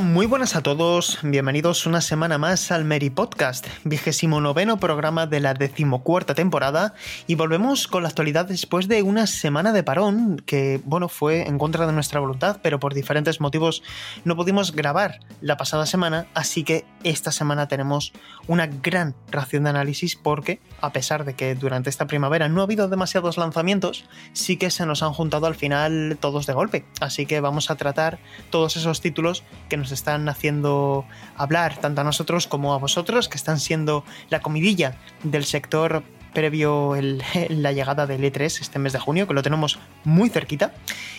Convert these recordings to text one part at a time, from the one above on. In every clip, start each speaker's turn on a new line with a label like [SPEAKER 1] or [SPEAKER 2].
[SPEAKER 1] Muy buenas a todos. Bienvenidos una semana más al Mary Podcast, vigésimo noveno programa de la decimocuarta temporada. Y volvemos con la actualidad después de una semana de parón que, bueno, fue en contra de nuestra voluntad, pero por diferentes motivos no pudimos grabar la pasada semana. Así que esta semana tenemos una gran ración de análisis porque, a pesar de que durante esta primavera no ha habido demasiados lanzamientos, sí que se nos han juntado al final todos de golpe. Así que vamos a tratar todos esos títulos que nos están haciendo hablar tanto a nosotros como a vosotros, que están siendo la comidilla del sector previo el, la llegada del E3 este mes de junio, que lo tenemos muy cerquita.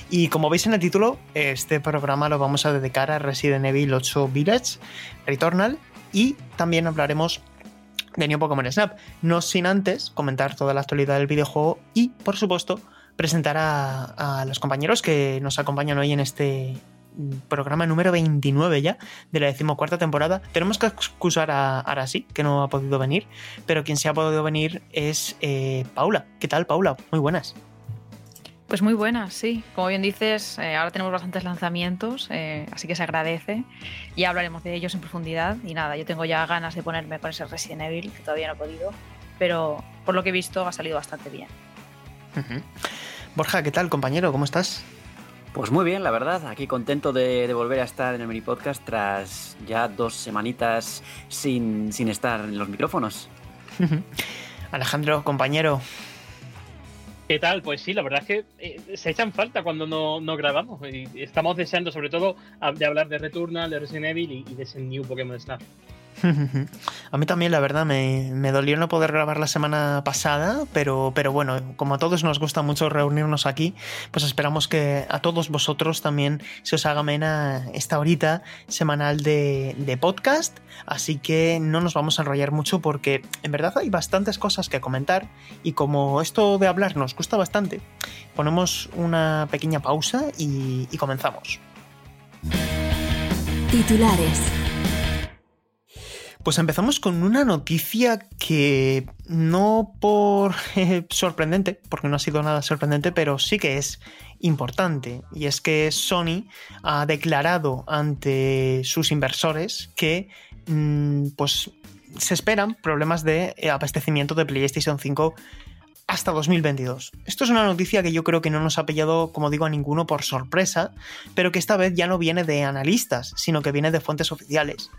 [SPEAKER 1] Y como veis en el título, este programa lo vamos a dedicar a Resident Evil 8 Village, Returnal, y también hablaremos de New Pokémon Snap, no sin antes comentar toda la actualidad del videojuego y, por supuesto, presentar a, a los compañeros que nos acompañan hoy en este programa número 29 ya de la decimocuarta temporada. Tenemos que excusar a Arasi, que no ha podido venir, pero quien se ha podido venir es eh, Paula. ¿Qué tal, Paula? Muy buenas.
[SPEAKER 2] Pues muy buenas, sí. Como bien dices, eh, ahora tenemos bastantes lanzamientos, eh, así que se agradece. Ya hablaremos de ellos en profundidad. Y nada, yo tengo ya ganas de ponerme con ese Resident Evil, que todavía no he podido, pero por lo que he visto ha salido bastante bien.
[SPEAKER 1] Uh -huh. Borja, ¿qué tal, compañero? ¿Cómo estás?
[SPEAKER 3] Pues muy bien, la verdad, aquí contento de, de, volver a estar en el mini podcast tras ya dos semanitas sin, sin estar en los micrófonos.
[SPEAKER 1] Alejandro, compañero.
[SPEAKER 4] ¿Qué tal? Pues sí, la verdad es que eh, se echan falta cuando no, no, grabamos. Y estamos deseando, sobre todo, de hablar de Returnal, de Resident Evil y, y de ese New Pokémon Snap.
[SPEAKER 1] A mí también, la verdad, me, dolió no poder grabar la semana pasada, pero, pero bueno, como a todos nos gusta mucho reunirnos aquí, pues esperamos que a todos vosotros también se os haga amena esta horita semanal de, de podcast. Así que no nos vamos a enrollar mucho porque en verdad hay bastantes cosas que comentar y como esto de hablar nos gusta bastante, ponemos una pequeña pausa y, y comenzamos.
[SPEAKER 5] Titulares.
[SPEAKER 1] Pues empezamos con una noticia que no por eh, sorprendente, porque no ha sido nada sorprendente, pero sí que es importante. Y es que Sony ha declarado ante sus inversores que mmm, pues, se esperan problemas de abastecimiento de PlayStation 5 hasta 2022. Esto es una noticia que yo creo que no nos ha pillado, como digo, a ninguno por sorpresa, pero que esta vez ya no viene de analistas, sino que viene de fuentes oficiales.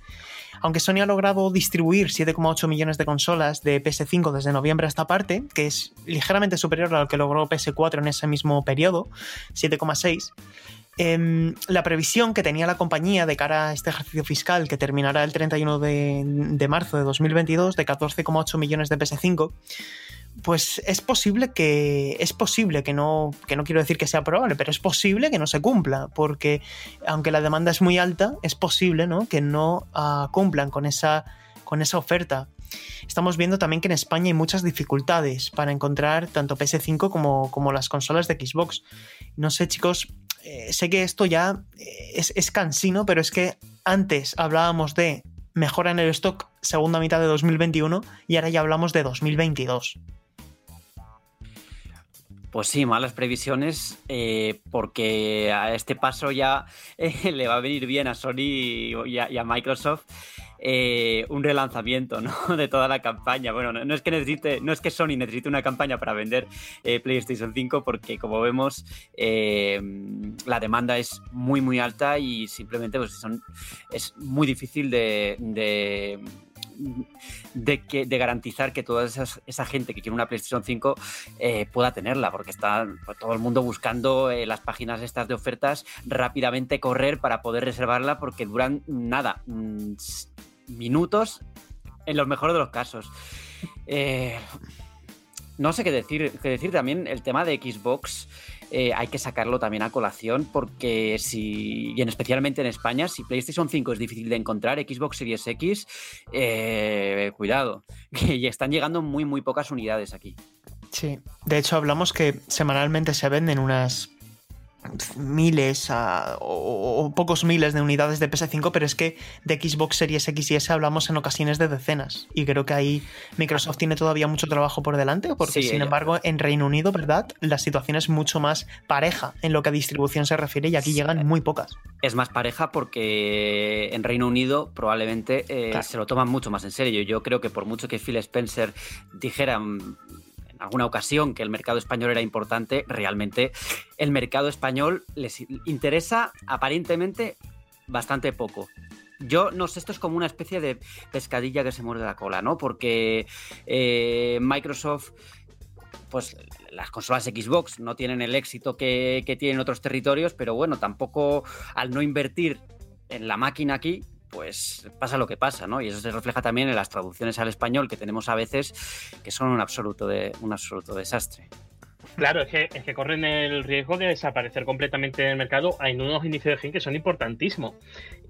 [SPEAKER 1] Aunque Sony ha logrado distribuir 7,8 millones de consolas de PS5 desde noviembre a esta parte, que es ligeramente superior a lo que logró PS4 en ese mismo periodo, 7,6, eh, la previsión que tenía la compañía de cara a este ejercicio fiscal que terminará el 31 de, de marzo de 2022 de 14,8 millones de PS5 pues es posible que es posible que no que no quiero decir que sea probable pero es posible que no se cumpla porque aunque la demanda es muy alta es posible ¿no? que no uh, cumplan con esa con esa oferta. Estamos viendo también que en España hay muchas dificultades para encontrar tanto PS5 como, como las consolas de Xbox. No sé chicos eh, sé que esto ya es, es cansino pero es que antes hablábamos de mejora en el stock segunda mitad de 2021 y ahora ya hablamos de 2022
[SPEAKER 3] pues sí, malas previsiones, eh, porque a este paso ya eh, le va a venir bien a Sony y a, Microsoft eh, un relanzamiento ¿no? de toda la campaña. Bueno, no, es que necesite, no es que Sony necesite una campaña para vender PlayStation 5, porque como vemos, la demanda es muy, muy alta y simplemente pues, es muy difícil de de, que, de garantizar que toda esa gente que quiere una PlayStation 5 eh, pueda tenerla, porque está pues, todo el mundo buscando eh, las páginas estas de ofertas rápidamente correr para poder reservarla porque duran nada, mmm, minutos en los mejores de los casos. Eh, no sé qué decir, qué decir también el tema de Xbox. Eh, hay que sacarlo también a colación porque si, y en especialmente en España, si PlayStation 5 es difícil de encontrar, Xbox Series X, eh, cuidado, que están llegando muy, muy pocas unidades aquí.
[SPEAKER 1] Sí, de hecho hablamos que semanalmente se venden unas miles o, pocos miles de unidades de PS5, pero es que de Xbox Series X y S hablamos en ocasiones de decenas. Y creo que ahí Microsoft tiene todavía mucho trabajo por delante, porque sin embargo en Reino Unido, ¿verdad? La situación es mucho más pareja en lo que a distribución se refiere y aquí llegan muy pocas.
[SPEAKER 3] Es más pareja porque en Reino Unido probablemente eh, se lo toman mucho más en serio. Yo creo que por mucho que Phil Spencer dijera alguna ocasión que el mercado español era importante, realmente el mercado español les interesa aparentemente bastante poco. Yo no sé, esto es como una especie de pescadilla que se muerde la cola, ¿no? Porque eh, Microsoft, pues las consolas Xbox no tienen el éxito que tienen otros territorios, pero bueno, tampoco al no invertir en la máquina aquí, pues pasa lo que pasa, ¿no? Y eso se refleja también en las traducciones al español que tenemos a veces, que son un absoluto, de, un absoluto desastre.
[SPEAKER 4] Claro, es que, es que corren el riesgo de desaparecer completamente del mercado en unos inicios de gen que son importantísimos.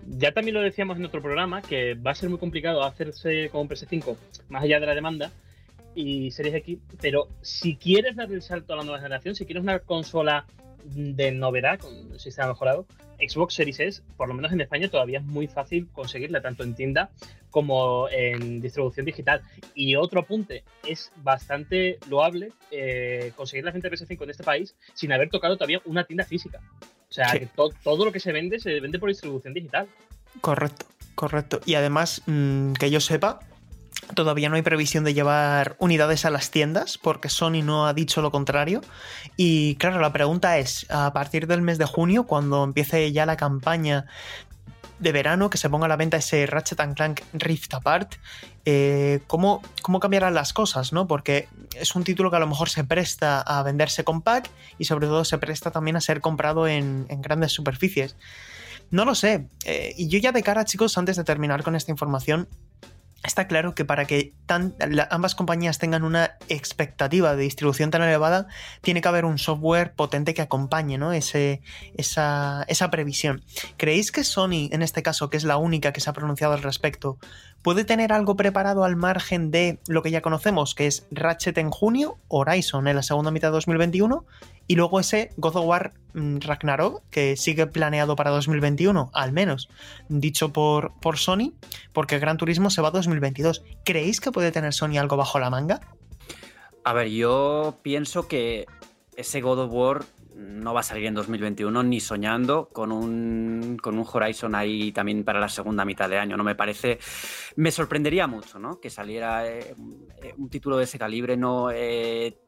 [SPEAKER 4] Ya también lo decíamos en otro programa, que va a ser muy complicado hacerse con PS5 más allá de la demanda y Series X, pero si quieres dar el salto a la nueva generación, si quieres una consola de novedad, con un sistema mejorado, Xbox Series S, por lo menos en España, todavía es muy fácil conseguirla, tanto en tienda como en distribución digital. Y otro apunte, es bastante loable eh, conseguir la gente de PS5 en este país sin haber tocado todavía una tienda física. O sea, que todo lo que se vende se vende por distribución digital.
[SPEAKER 1] Correcto, correcto. Y además, mm, que yo sepa, Todavía no hay previsión de llevar unidades a las tiendas porque Sony no ha dicho lo contrario. Y claro, la pregunta es, a partir del mes de junio, cuando empiece ya la campaña de verano, que se ponga a la venta ese Ratchet Clank Rift Apart, eh, ¿cómo, ¿cómo, cambiarán las cosas? ¿no? Porque es un título que a lo mejor se presta a venderse con pack y sobre todo se presta también a ser comprado en, grandes superficies. No lo sé. Eh, y yo ya de cara, chicos, antes de terminar con esta información, Está claro que para que ambas compañías tengan una expectativa de distribución tan elevada, tiene que haber un software potente que acompañe ¿no? Ese, esa, esa previsión. ¿Creéis que Sony, en este caso, que es la única que se ha pronunciado al respecto, puede tener algo preparado al margen de lo que ya conocemos, que es Ratchet en junio, Horizon en la segunda mitad de 2021 y luego ese God of War mm, Ragnarok, que sigue planeado para 2021, al menos, dicho por, por Sony, porque Gran Turismo se va a 2022. ¿Creéis que puede tener Sony algo bajo la manga?
[SPEAKER 3] A ver, yo pienso que ese God of War no va a salir en 2021 ni soñando con un, con un Horizon ahí también para la segunda mitad de año. No me parece. Me sorprendería mucho, ¿no? Que saliera eh, un título de ese calibre, no. Eh,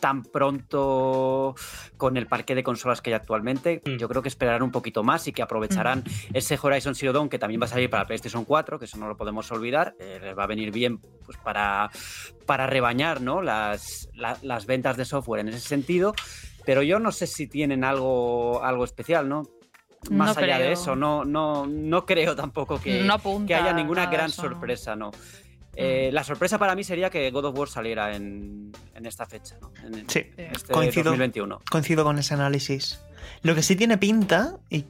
[SPEAKER 3] tan pronto con el parque de consolas que hay actualmente. Mm. Yo creo que esperarán un poquito más y que aprovecharán mm. ese Horizon Zero Dawn que también va a salir para PlayStation 4, que eso no lo podemos olvidar. Eh, les va a venir bien pues, para, para rebañar ¿no? las, las ventas de software en ese sentido. Pero yo no sé si tienen algo, algo especial, ¿no? Más allá de eso, no, no, no creo tampoco que, que haya ninguna gran sorpresa, ¿no? Eh, la sorpresa para mí sería que God of War saliera en, esta fecha, ¿no?
[SPEAKER 1] sí, este coincido, coincido con ese análisis. Lo que sí tiene pinta, y,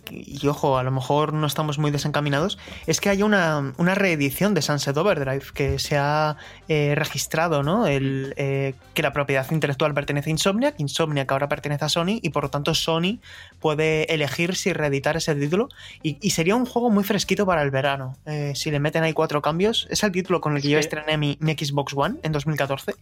[SPEAKER 1] ojo, a lo mejor no estamos muy desencaminados, es que hay una, reedición de Sunset Overdrive que se ha eh, registrado, ¿no? El, eh, que la propiedad intelectual pertenece a Insomniac, Insomniac ahora pertenece a Sony y por lo tanto Sony puede elegir si reeditar ese título y, sería un juego muy fresquito para el verano. Eh, si le meten ahí cuatro cambios, es el título con el que yo estrené mi, mi Xbox One en 2014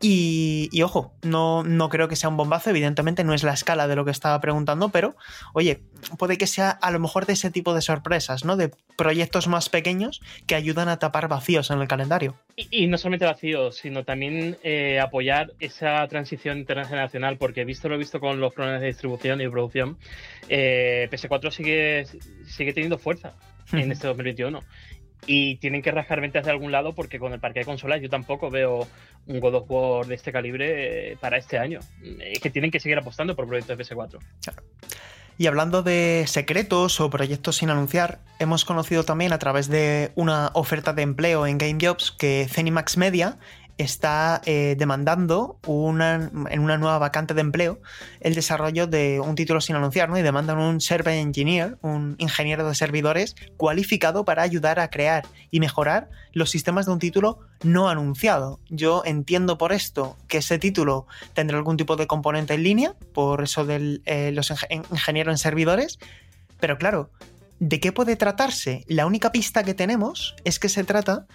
[SPEAKER 1] y, ojo, no, no creo que sea un bombazo, evidentemente no es la escala de lo que estaba preguntando, pero oye, puede que sea a lo mejor de ese tipo de sorpresas, ¿no? De proyectos más pequeños que ayudan a tapar vacíos en el calendario.
[SPEAKER 4] Y, no solamente vacíos, sino también eh, apoyar esa transición internacional, porque visto lo visto con los problemas de distribución y producción, eh, PS4 sigue, sigue teniendo fuerza en este 2021 y tienen que rascar ventas de algún lado porque con el parque de consolas yo tampoco veo un God of War de este calibre eh, para este año. Es que tienen que seguir apostando por proyectos de PS4.
[SPEAKER 1] Y hablando de secretos o proyectos sin anunciar, hemos conocido también a través de una oferta de empleo en Game Jobs que Zenimax Media está eh, demandando una, en una nueva vacante de empleo el desarrollo de un título sin anunciar, ¿no? Y demandan un server engineer, un ingeniero de servidores cualificado para ayudar a crear y mejorar los sistemas de un título no anunciado. Yo entiendo por esto que ese título tendrá algún tipo de componente en línea, por eso de eh, los ingenieros en servidores, pero claro, ¿de qué puede tratarse? La única pista que tenemos es que se trata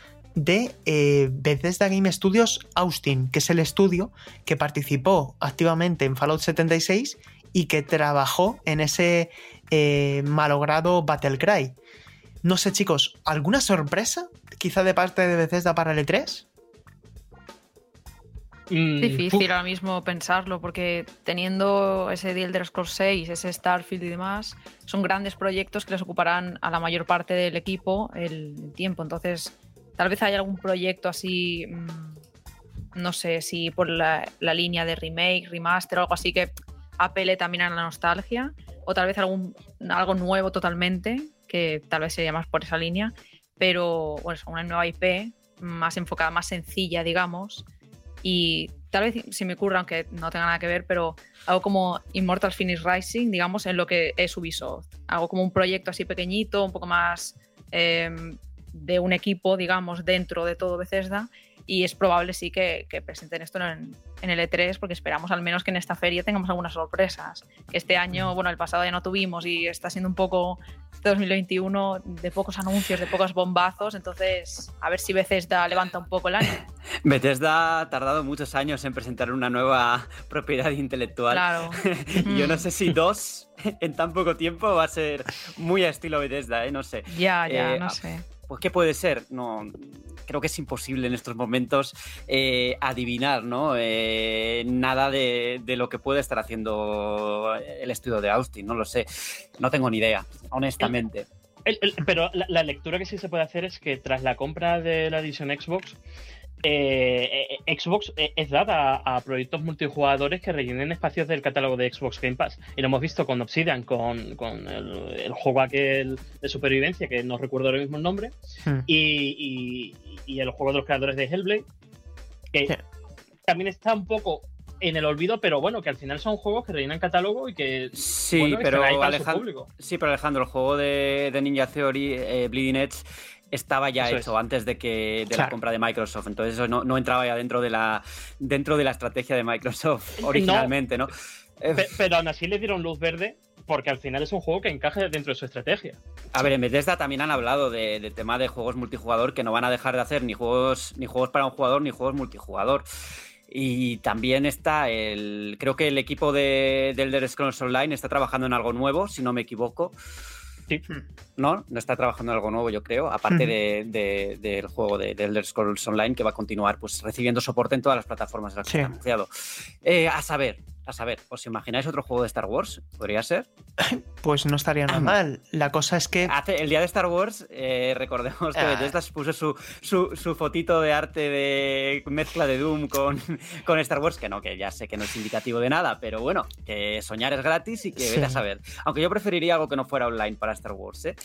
[SPEAKER 1] de eh, Bethesda Game Studios Austin, que es el estudio que participó activamente en Fallout 76 y que trabajó en ese eh, malogrado Battlecry. No sé, chicos, ¿alguna sorpresa quizá de parte de Bethesda para el E3?
[SPEAKER 2] Mm, Difícil ahora mismo pensarlo, porque teniendo ese The Elder Scrolls 6, ese Starfield y demás, son grandes proyectos que les ocuparán a la mayor parte del equipo el tiempo. Entonces, Tal vez haya algún proyecto así, mm, no sé, si por la, línea de remake, remaster o algo así que apele también a la nostalgia, o tal vez algún, algo nuevo totalmente, que tal vez sería más por esa línea, pero bueno, una nueva IP más enfocada, más sencilla, digamos, y tal vez si me ocurra, aunque no tenga nada que ver, pero algo como Immortal Finish Rising, digamos, en lo que es Ubisoft. Algo como un proyecto así pequeñito, un poco más em, de un equipo, digamos, dentro de todo Bethesda y es probable sí que, presenten esto en, el E3 porque esperamos al menos que en esta feria tengamos algunas sorpresas. Este año, bueno, el pasado ya no tuvimos y está siendo un poco 2021 de pocos anuncios, de pocos bombazos, entonces a ver si Bethesda levanta un poco el año.
[SPEAKER 3] Bethesda ha tardado muchos años en presentar una nueva propiedad intelectual.
[SPEAKER 2] Claro.
[SPEAKER 3] Yo no sé si dos en tan poco tiempo va a ser muy a estilo Bethesda, ¿eh? no sé.
[SPEAKER 2] Ya, ya, no sé
[SPEAKER 3] pues ¿qué puede ser? No, creo que es imposible en estos momentos eh, adivinar ¿no? Eh, nada de, lo que puede estar haciendo el estudio de Austin, no lo sé, no tengo ni idea, honestamente.
[SPEAKER 4] pero la, lectura que sí se puede hacer es que tras la compra de la edición Xbox, eh, eh, Xbox eh, es dada a, proyectos multijugadores que rellenen espacios del catálogo de Xbox Game Pass. Y lo hemos visto con Obsidian, con, el, juego aquel de supervivencia, que no recuerdo ahora mismo el nombre, hmm. y, el juego de los creadores de Hellblade, que también está un poco en el olvido, pero bueno, que al final son juegos que rellenan catálogo y que
[SPEAKER 3] sí, pero Alejandro, sí, pero Alejandro, el juego de, Ninja Theory, Bleeding Edge, estaba ya hecho antes de que de la compra de Microsoft. Entonces eso no, entraba ya dentro de la dentro de la estrategia de Microsoft originalmente, ¿no?
[SPEAKER 4] Eh, pero, aún así le dieron luz verde porque al final es un juego que encaje dentro de su estrategia.
[SPEAKER 3] A ver, en Bethesda también han hablado de, tema de juegos multijugador que no van a dejar de hacer ni juegos, ni juegos para un jugador ni juegos multijugador. Y también está el. Creo que el equipo de, de Elder Scrolls Online está trabajando en algo nuevo, si no me equivoco. Hmm. No, no está trabajando en algo nuevo, yo creo, aparte del juego de, Elder Scrolls Online, que va a continuar pues, recibiendo soporte en todas las plataformas de las que se ha anunciado. Eh, a saber, a saber, ¿os imagináis otro juego de Star Wars? ¿Podría ser?
[SPEAKER 1] Pues no estaría nada mal. La cosa es que.
[SPEAKER 3] Hace, el día de Star Wars, eh, recordemos que ah. Bethesda puso su, su, fotito de arte de mezcla de Doom con, con Star Wars, que no, que ya sé que no es indicativo de nada, pero bueno, que soñar es gratis y que vete a saber. Aunque yo preferiría algo que no fuera online para Star Wars, ¿eh?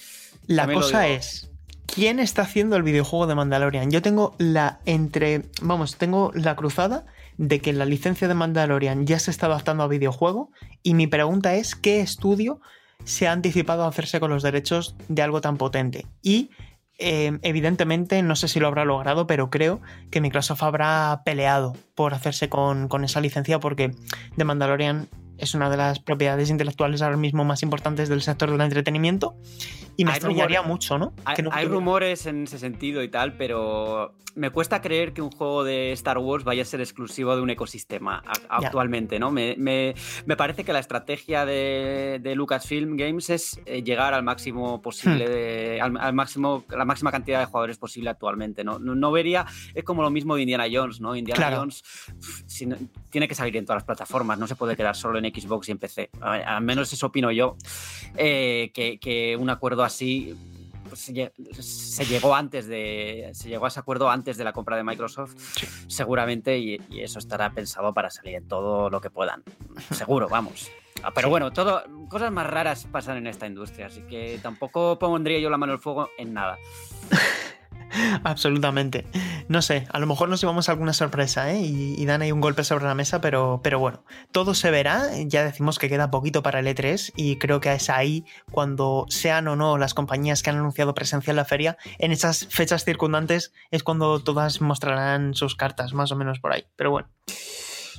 [SPEAKER 1] La cosa es. ¿Quién está haciendo el videojuego de Mandalorian? Yo tengo la entre. Vamos, tengo la cruzada de que la licencia de Mandalorian ya se está adaptando a videojuego y mi pregunta es qué estudio se ha anticipado a hacerse con los derechos de algo tan potente y eh, evidentemente, no sé si lo habrá logrado, pero creo que Microsoft habrá peleado por hacerse con, con esa licencia porque The Mandalorian es una de las propiedades intelectuales ahora mismo más importantes del sector del entretenimiento y me extrañaría mucho, ¿no?
[SPEAKER 3] Hay, rumores en ese sentido y tal, pero me cuesta creer que un juego de Star Wars vaya a ser exclusivo de un ecosistema actualmente, ¿no? Me, parece que la estrategia de, Lucasfilm Games es eh, llegar al máximo posible, hmm. al, máximo, la máxima cantidad de jugadores posible actualmente, ¿no? No, vería, es como lo mismo de Indiana Jones, ¿no? Indiana Jones tiene que salir en todas las plataformas, no se puede quedar solo en Xbox y en PC. Al menos eso opino yo, eh, que, un acuerdo así pues, se, llegó antes de se llegó a ese acuerdo antes de la compra de Microsoft seguramente y, eso estará pensado para salir en todo lo que puedan. Seguro vamos. Ah, pero bueno todo cosas más raras pasan en esta industria así que tampoco pondría yo la mano al fuego en nada
[SPEAKER 1] Absolutamente. no sé, a lo mejor nos llevamos alguna sorpresa ¿eh? y, dan ahí un golpe sobre la mesa, pero, pero bueno, todo se verá. Ya decimos que queda poquito para el E3 y creo que es ahí cuando sean o no las compañías que han anunciado presencia en la feria, en esas fechas circundantes es cuando todas mostrarán sus cartas, más o menos por ahí. Pero bueno.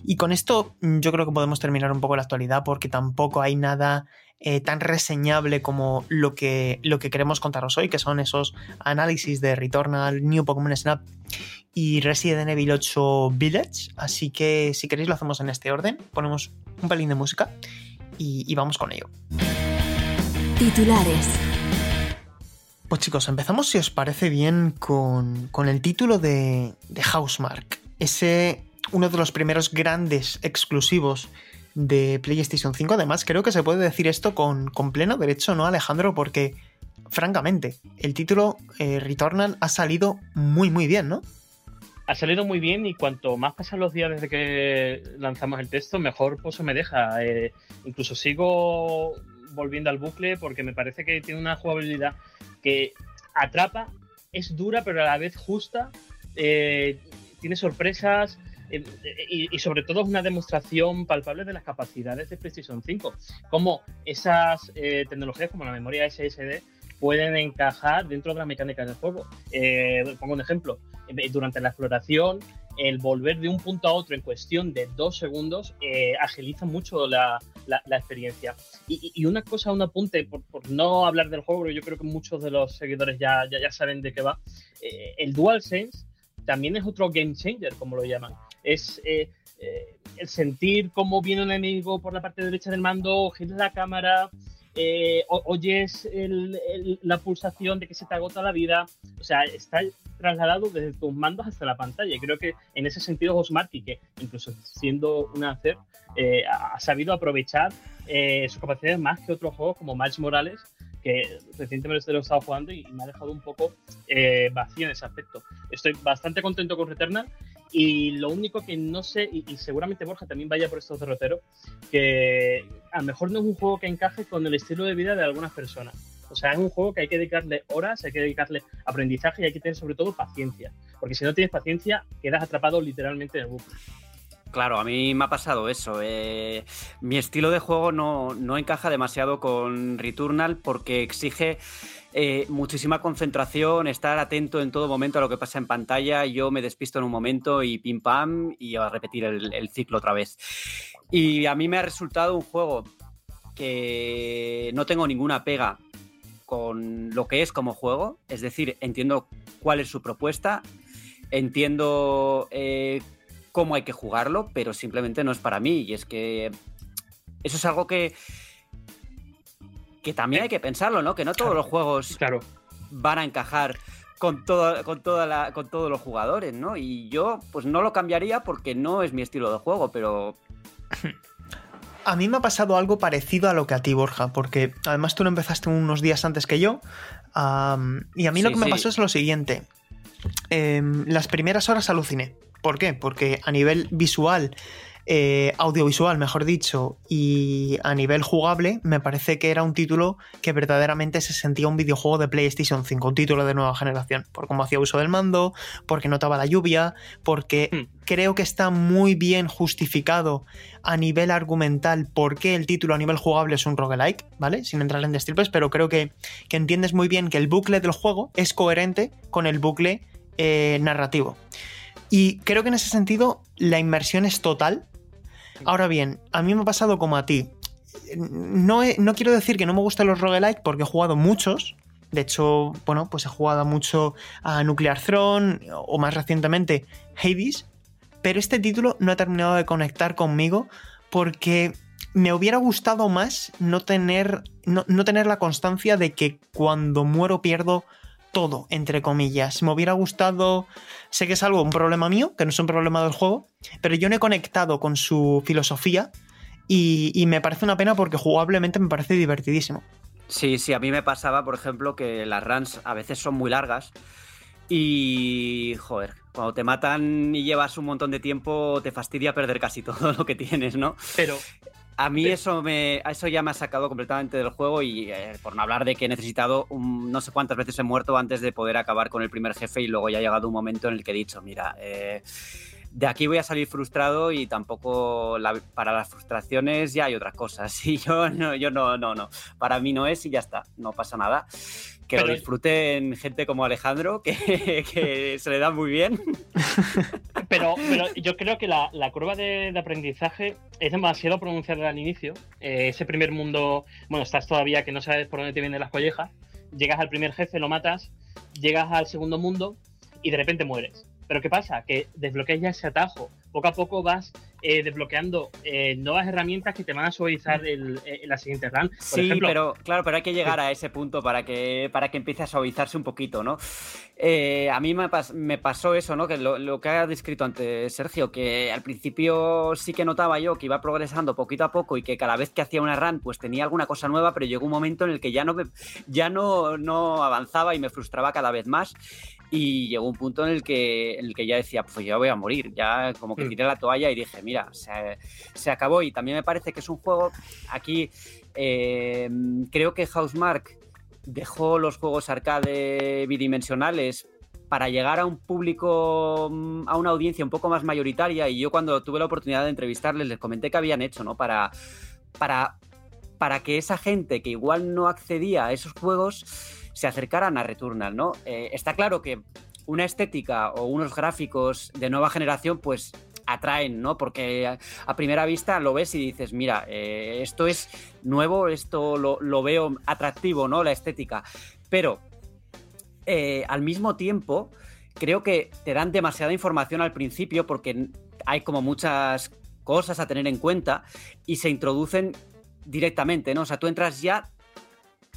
[SPEAKER 1] Y con esto yo creo que podemos terminar un poco la actualidad porque tampoco hay nada eh, tan reseñable como lo que, lo que queremos contaros hoy, que son esos análisis de Returnal, New Pokémon Snap y Resident Evil 8 Village. Así que si queréis lo hacemos en este orden. Ponemos un pelín de música y, vamos con ello.
[SPEAKER 5] Titulares.
[SPEAKER 1] Pues chicos, empezamos si os parece bien con, el título de, de Housemark. Ese uno de los primeros grandes exclusivos de PlayStation 5. Además, creo que se puede decir esto con, pleno derecho, ¿no, Alejandro? Porque, francamente, el título eh, Returnal ha salido muy, muy bien, ¿no?
[SPEAKER 4] Ha salido muy bien y cuanto más pasan los días desde que lanzamos el texto, mejor pozo me deja. Eh, incluso sigo volviendo al bucle porque me parece que tiene una jugabilidad que atrapa, es dura pero a la vez justa, eh, tiene sorpresas, y, sobre todo es una demostración palpable de las capacidades de PlayStation 5. Cómo esas eh, tecnologías como la memoria SSD pueden encajar dentro de las mecánicas del juego. Eh, pongo un ejemplo. Eh, durante la exploración, el volver de un punto a otro en cuestión de dos segundos agiliza mucho la, experiencia. Y, una cosa, un apunte, por, no hablar del juego, yo creo que muchos de los seguidores ya, ya, saben de qué va. el DualSense también es otro game changer, como lo llaman es eh, eh, el sentir cómo viene un enemigo por la parte derecha del mando, giras la cámara, eh, oyes la pulsación de que se te agota la vida. O sea, está trasladado desde tus mandos hasta la pantalla. Y creo que en ese sentido Osmarky, que incluso siendo un hacer, ha sabido aprovechar sus capacidades más que otros juegos como Miles Morales, que recientemente lo he estado jugando y me ha dejado un poco vacío en ese aspecto. Estoy bastante contento con Returnal y lo único que no sé, y, seguramente Borja también vaya por estos derroteros, que a lo mejor no es un juego que encaje con el estilo de vida de algunas personas. O sea, es un juego que hay que dedicarle horas, hay que dedicarle aprendizaje y hay que tener sobre todo paciencia. Porque si no tienes paciencia, quedas atrapado literalmente en el bucle.
[SPEAKER 3] Claro, a mí me ha pasado eso. Eh, mi estilo de juego no, no encaja demasiado con Returnal porque exige eh, muchísima concentración, estar atento en todo momento a lo que pasa en pantalla. Yo me despisto en un momento y pim pam y a repetir el, ciclo otra vez. Y a mí me ha resultado un juego que no tengo ninguna pega con lo que es como juego, es decir, entiendo cuál es su propuesta, entiendo eh, cómo hay que jugarlo, pero simplemente no es para mí. Y es que eso es algo que que también hay que pensarlo, ¿no? Que no todos los juegos van a encajar con, todo, con, toda con todos los jugadores, ¿no? Y yo, pues no lo cambiaría porque no es mi estilo de juego, pero.
[SPEAKER 1] A mí me ha pasado algo parecido a lo que a ti, Borja, porque además tú lo empezaste unos días antes que yo. y a mí lo que me pasó es lo siguiente. Em, las primeras horas aluciné. ¿Por qué? Porque a nivel visual eh, audiovisual, mejor dicho, y a nivel jugable, me parece que era un título que verdaderamente se sentía un videojuego de PlayStation 5, un título de nueva generación, por cómo hacía uso del mando, porque notaba la lluvia, porque hmm. creo que está muy bien justificado a nivel argumental por qué el título a nivel jugable es un roguelike, ¿vale? Sin entrar en destripes, pero creo que, entiendes muy bien que el bucle del juego es coherente con el bucle eh, narrativo. Y creo que en ese sentido la inmersión es total Ahora bien, a mí me ha pasado como a ti. No, no quiero decir que no me gustan los roguelike porque he jugado muchos. De hecho, bueno, pues he jugado mucho a Nuclear Throne o más recientemente Hades. Pero este título no ha terminado de conectar conmigo porque me hubiera gustado más no tener, no, no tener la constancia de que cuando muero pierdo todo, entre comillas. Me hubiera gustado, sé que es algo, un problema mío, que no es un problema del juego, pero yo no he conectado con su filosofía y, me parece una pena porque jugablemente me parece divertidísimo.
[SPEAKER 3] Sí, sí, a mí me pasaba, por ejemplo, que las runs a veces son muy largas y, joder, cuando te matan y llevas un montón de tiempo, te fastidia perder casi todo lo que tienes, ¿no?
[SPEAKER 4] Pero
[SPEAKER 3] A mí eso, me, eso ya me ha sacado completamente del juego y eh, por no hablar de que he necesitado no sé cuántas veces he muerto antes de poder acabar con el primer jefe y luego ya ha llegado un momento en el que he dicho, mira, eh, de aquí voy a salir frustrado y tampoco para las frustraciones ya hay otras cosas. Y yo no, yo no, no, no. Para mí no es y ya está, no pasa nada. Que lo disfruten gente como Alejandro, que, se le da muy bien.
[SPEAKER 4] Pero, pero yo creo que la, curva de, aprendizaje es demasiado pronunciada al inicio. Eh, ese primer mundo, bueno, estás todavía que no sabes por dónde te vienen las collejas. Llegas al primer jefe, lo matas. Llegas al segundo mundo y de repente mueres. Pero ¿qué pasa? Que desbloqueas ya ese atajo. Poco a poco vas eh, desbloqueando eh, nuevas herramientas que te van a suavizar el, eh, la siguiente run.
[SPEAKER 3] sí, pero claro, pero hay que llegar a ese punto para que, para que empiece a suavizarse un poquito, ¿no? a mí me, me, pasó eso, ¿no? Que lo, que ha descrito antes Sergio, que al principio sí que notaba yo que iba progresando poquito a poco y que cada vez que hacía una run pues tenía alguna cosa nueva, pero llegó un momento en el que ya no, ya no, no avanzaba y me frustraba cada vez más y llegó un punto en el que, en el que ya decía, pues ya voy a morir, ya como que mm. tiré la toalla y dije, mira, se, se acabó y también me parece que es un juego, aquí eh, creo que Housemark dejó los juegos arcade bidimensionales para llegar a un público, mm, a una audiencia un poco más mayoritaria y yo cuando tuve la oportunidad de entrevistarles les comenté que habían hecho, ¿no? Para, para, para que esa gente que igual no accedía a esos juegos se acercaran a Returnal, ¿no? Eh, está claro que una estética o unos gráficos de nueva generación, pues atraen, ¿no? Porque a, primera vista lo ves y dices, mira, eh, esto es nuevo, esto lo, veo atractivo, ¿no? La estética. Pero eh, al mismo tiempo, creo que te dan demasiada información al principio porque hay como muchas cosas a tener en cuenta y se introducen directamente, ¿no? O sea, tú entras ya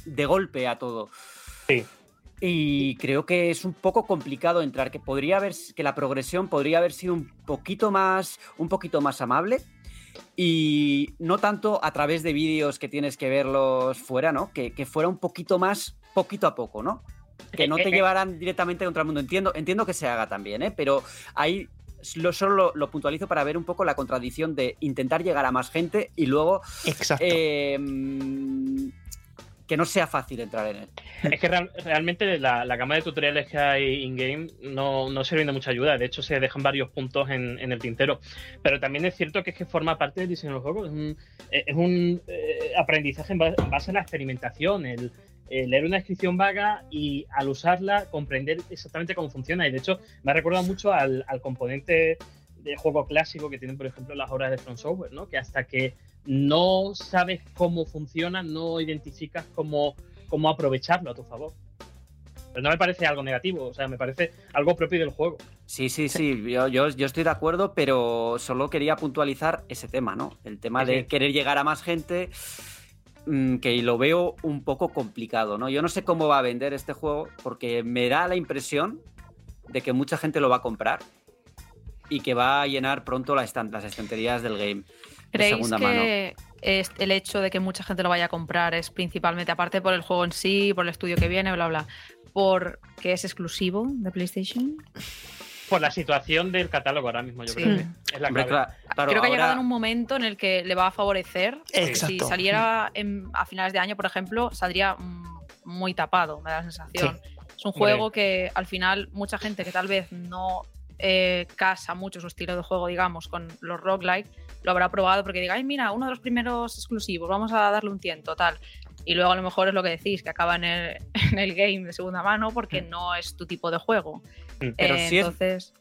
[SPEAKER 3] de golpe a todo. Y creo que es un poco complicado entrar, que podría haber, que la progresión podría haber sido un poquito más, un poquito más amable. Y no tanto a través de vídeos que tienes que verlos fuera, ¿no? Que, fuera un poquito más, poquito a poco, ¿no? Que no te llevaran directamente contra el mundo. Entiendo, entiendo que se haga también, ¿eh? Pero ahí lo, solo lo, puntualizo para ver un poco la contradicción de intentar llegar a más gente y luego
[SPEAKER 1] Exacto.
[SPEAKER 3] Em, que no sea fácil entrar en él.
[SPEAKER 4] Es que realmente la, gama de tutoriales que hay in-game no, no sirven de mucha ayuda. De hecho, se dejan varios puntos en, el tintero. Pero también es cierto que es que forma parte del diseño del juego. Es un, es un eh, aprendizaje en base a la experimentación, el, leer una descripción vaga y al usarla comprender exactamente cómo funciona. Y de hecho, me ha recordado mucho al, al componente de juego clásico que tienen, por ejemplo, las obras de From Software, ¿no? Que hasta que no sabes cómo funciona, no identificas cómo, cómo aprovecharlo a tu favor. Pero no me parece algo negativo, o sea, me parece algo propio del juego.
[SPEAKER 3] Sí, sí, sí, yo, yo, estoy de acuerdo, pero solo quería puntualizar ese tema, ¿no? El tema de querer llegar a más gente, mm, que lo veo un poco complicado, ¿no? Yo no sé cómo va a vender este juego, porque me da la impresión de que mucha gente lo va a comprar y que va a llenar pronto las estanterías del game.
[SPEAKER 2] ¿Creéis que el hecho de que mucha gente lo vaya a comprar es principalmente, aparte por el juego en sí, por el estudio que viene, bla, bla, porque es exclusivo de PlayStation?
[SPEAKER 4] Por la situación del catálogo ahora mismo, yo creo que es la clave.
[SPEAKER 2] creo que ha llegado en un momento en el que le va a favorecer. Si saliera a finales de año, por ejemplo, saldría muy tapado, me da la sensación. Es un juego que al final mucha gente que tal vez no eh, casa mucho su estilo de juego, digamos, con los roguelike, lo habrá probado porque diga, ay, mira, uno de los primeros exclusivos, vamos a darle un tiento, tal. Y luego a lo mejor es lo que decís, que acaba en el, en el game de segunda mano porque mm. no es tu tipo de juego.
[SPEAKER 3] Mm. Pero eh, entonces...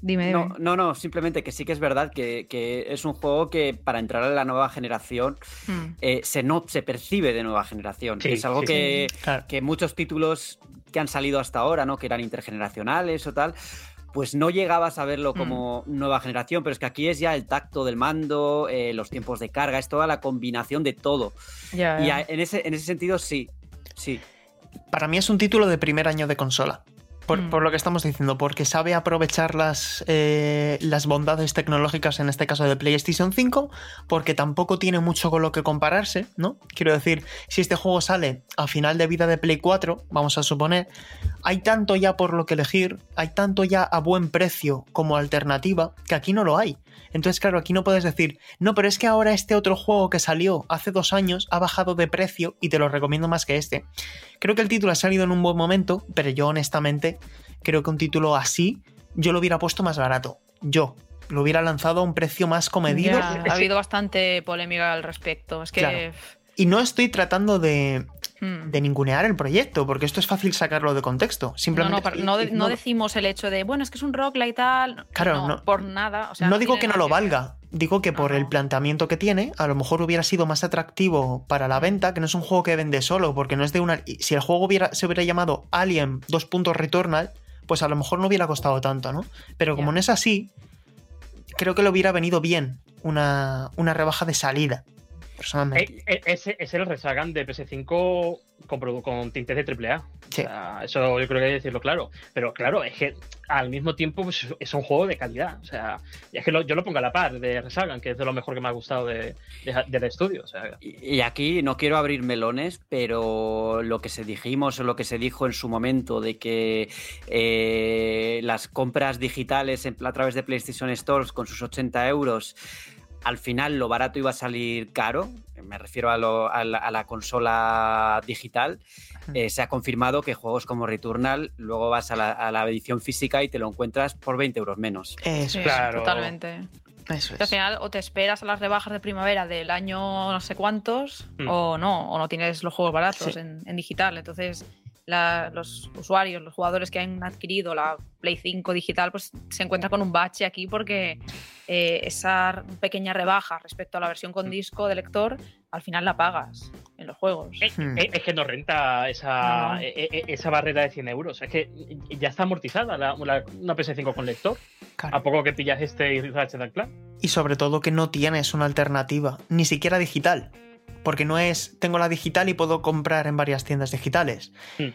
[SPEAKER 3] Dime, No, no, no, simplemente que sí que es verdad que, es un juego que para entrar a la nueva generación mm. eh, se, no, se percibe de nueva generación. es algo que, que, muchos títulos que han salido hasta ahora, ¿no? Que eran intergeneracionales o tal, pues no llegabas a verlo como mm. nueva generación, pero es que aquí es ya el tacto del mando, eh, los tiempos de carga, es toda la combinación de todo. y en ese, en ese sentido sí, sí.
[SPEAKER 1] Para mí es un título de primer año de consola. Por,
[SPEAKER 2] Mm.
[SPEAKER 1] por lo que estamos diciendo, porque sabe aprovechar las, eh, las bondades tecnológicas, en este caso de PlayStation 5, porque tampoco tiene mucho con lo que compararse, ¿no? Quiero decir, si este juego sale a final de vida de Play 4, vamos a suponer, hay tanto ya por lo que elegir, hay tanto ya a buen precio como alternativa, que aquí no lo hay. Entonces, claro, aquí no puedes decir, no, pero es que ahora este otro juego que salió hace dos años ha bajado de precio y te lo recomiendo más que este. Creo que el título ha salido en un buen momento, pero yo honestamente creo que un título así yo lo hubiera puesto más barato. Yo lo hubiera lanzado a un precio más comedido.
[SPEAKER 2] Ya, ha habido bastante polémica al respecto. Es que.
[SPEAKER 1] Claro. Y no estoy tratando de. De ningunear el proyecto, porque esto es fácil sacarlo de contexto.
[SPEAKER 2] No,
[SPEAKER 1] Simplemente
[SPEAKER 2] no, no, no decimos el hecho de, bueno, es que es un rock y tal.
[SPEAKER 1] Claro,
[SPEAKER 2] por nada. O sea,
[SPEAKER 1] no digo que no lo valga, digo que por el planteamiento que tiene, a lo mejor hubiera sido más atractivo para la venta, que no es un juego que vende solo, porque no es de una... Si el juego hubiera, se hubiera llamado Alien 2. Returnal, pues a lo mejor no hubiera costado tanto, ¿no? Pero como no es así, creo que le hubiera venido bien una, una rebaja de salida, personalmente.
[SPEAKER 4] Eh, eh, ese es el Resagan de PS5 con, con tintes de AAA.
[SPEAKER 1] Sí.
[SPEAKER 4] O sea, eso yo creo que hay que decirlo claro. Pero claro, es que al mismo tiempo pues, es un juego de calidad. O sea, es que lo- yo lo pongo a la par de Resagan, que es de lo mejor que me ha gustado de, de- del estudio. O sea,
[SPEAKER 3] Y y aquí no quiero abrir melones, pero lo que se dijimos o lo que se dijo en su momento de que eh, las compras digitales en- a través de PlayStation Stores con sus 80 euros, al final lo barato iba a salir caro, me refiero a, lo- a la, a la consola digital, eh, se ha confirmado que juegos como Returnal luego vas a la, a la edición física y te lo encuentras por 20 euros menos.
[SPEAKER 1] Eso,
[SPEAKER 2] Sí,
[SPEAKER 4] Claro.
[SPEAKER 2] totalmente.
[SPEAKER 1] es, eso
[SPEAKER 2] al final o te esperas a las rebajas de primavera del año no sé cuántos
[SPEAKER 4] Mm.
[SPEAKER 2] o no, o no tienes los juegos baratos
[SPEAKER 1] Sí.
[SPEAKER 2] en, en digital. Entonces la- los usuarios, los jugadores que han adquirido la Play 5 digital, pues se encuentran con un bache aquí porque eh, esa pequeña rebaja respecto a la versión con disco de lector, al final la pagas en los juegos.
[SPEAKER 4] eh,
[SPEAKER 1] Hmm.
[SPEAKER 4] eh, es que no renta esa,
[SPEAKER 2] No,
[SPEAKER 4] esa barrera de 100 euros. Es que ya está amortizada la, la- una PS5 con lector.
[SPEAKER 1] Claro.
[SPEAKER 4] A poco que pillas este y Ratchet Clank.
[SPEAKER 1] Y sobre todo que no tienes una alternativa, ni siquiera digital. Porque no es, tengo la digital y puedo comprar en varias tiendas digitales.
[SPEAKER 4] Hmm.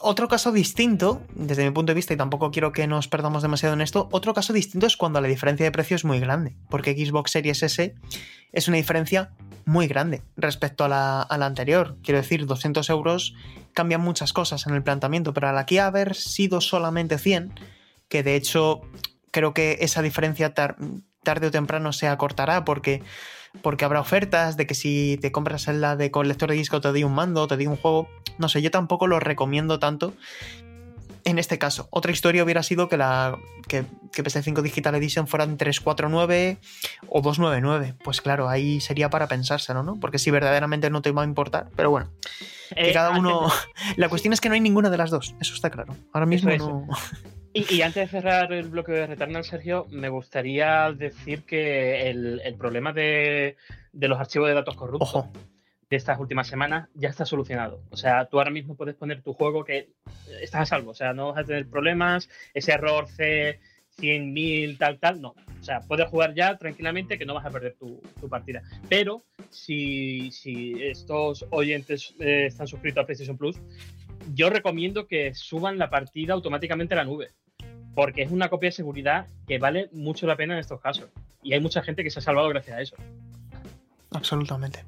[SPEAKER 1] Otro caso distinto, desde mi punto de vista, y tampoco quiero que nos perdamos demasiado en esto, otro caso distinto es cuando la diferencia de precio es muy grande. Porque Xbox Series S es una diferencia muy grande respecto a la, a la anterior. Quiero decir, 200 euros cambian muchas cosas en el planteamiento, pero al aquí haber sido solamente 100, que de hecho creo que esa diferencia tar- tarde o temprano se acortará porque, porque habrá ofertas de que si te compras en la de con lector de disco te doy un mando, te doy un juego. No sé, yo tampoco lo recomiendo tanto. En este caso, otra historia hubiera sido que la que, que PS5 Digital Edition fueran 349 o 299. Pues claro, ahí sería para pensárselo, ¿no? Porque si verdaderamente no te va a importar, pero bueno, que
[SPEAKER 4] Eh,
[SPEAKER 1] cada uno. La cuestión es que no hay ninguna de las dos, eso está claro. Ahora mismo no.
[SPEAKER 4] Y, y antes de cerrar el bloque de Returnal, Sergio, me gustaría decir que el, el problema de, de los archivos de datos corruptos
[SPEAKER 1] Ojo,
[SPEAKER 4] de estas últimas semanas ya está solucionado. O sea, tú ahora mismo puedes poner tu juego que estás a salvo. O sea, no vas a tener problemas, ese error C 100.000, tal, tal, no. O sea, puedes jugar ya tranquilamente que no vas a perder tu, tu partida. Pero si, si estos oyentes eh, están suscritos a PlayStation Plus, yo recomiendo que suban la partida automáticamente a la nube. Porque es una copia de seguridad que vale mucho la pena en estos casos. Y hay mucha gente que se ha salvado gracias a eso.
[SPEAKER 1] absolutamente.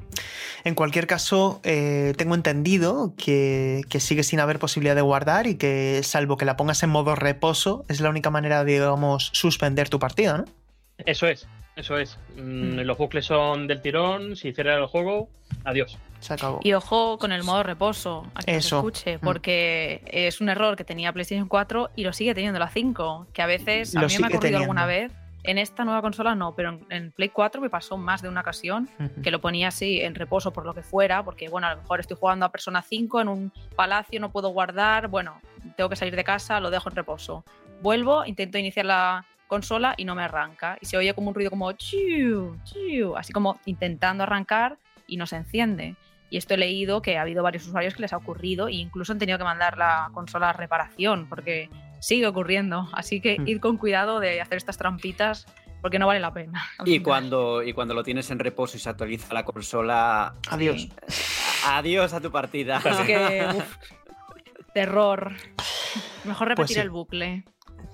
[SPEAKER 1] En cualquier caso, eh, tengo entendido que, que sigue sin haber posibilidad de guardar y que, salvo que la pongas en modo reposo, es la única manera de, digamos, suspender tu partida, ¿no?
[SPEAKER 4] Eso es, eso es. Mm,
[SPEAKER 2] Mm.
[SPEAKER 4] Los bucles son del tirón, si cierra el juego, adiós.
[SPEAKER 1] Se acabó.
[SPEAKER 2] Y ojo con el modo reposo, a que
[SPEAKER 1] Eso.
[SPEAKER 2] se escuche,
[SPEAKER 1] Mm.
[SPEAKER 2] porque es un error que tenía PlayStation 4 y lo sigue teniendo la 5, que a veces a
[SPEAKER 1] Lo
[SPEAKER 2] mí me ha ocurrido alguna
[SPEAKER 1] teniendo.
[SPEAKER 2] vez. En esta nueva consola no, pero en, en Play 4 me pasó más de una ocasión que lo ponía así en reposo por lo que fuera, porque bueno, a lo mejor estoy jugando a Persona 5 en un palacio, no puedo guardar, bueno, tengo que salir de casa, lo dejo en reposo. Vuelvo, intento iniciar la consola y no me arranca. Y se oye como un ruido como chiu, chiu, así como intentando arrancar y no se enciende. Y esto he leído que ha habido varios usuarios que les ha ocurrido e incluso han tenido que mandar la consola a reparación porque sigue ocurriendo. Así que
[SPEAKER 1] Hmm.
[SPEAKER 2] id con cuidado de hacer estas trampitas porque no vale la pena.
[SPEAKER 3] Y cuando, y cuando lo tienes en reposo y se actualiza la consola,
[SPEAKER 1] Adiós.
[SPEAKER 2] Sí.
[SPEAKER 3] adiós a tu partida.
[SPEAKER 2] Así que, uf, terror. Mejor
[SPEAKER 1] Pues
[SPEAKER 2] repetir
[SPEAKER 1] sí.
[SPEAKER 2] el bucle.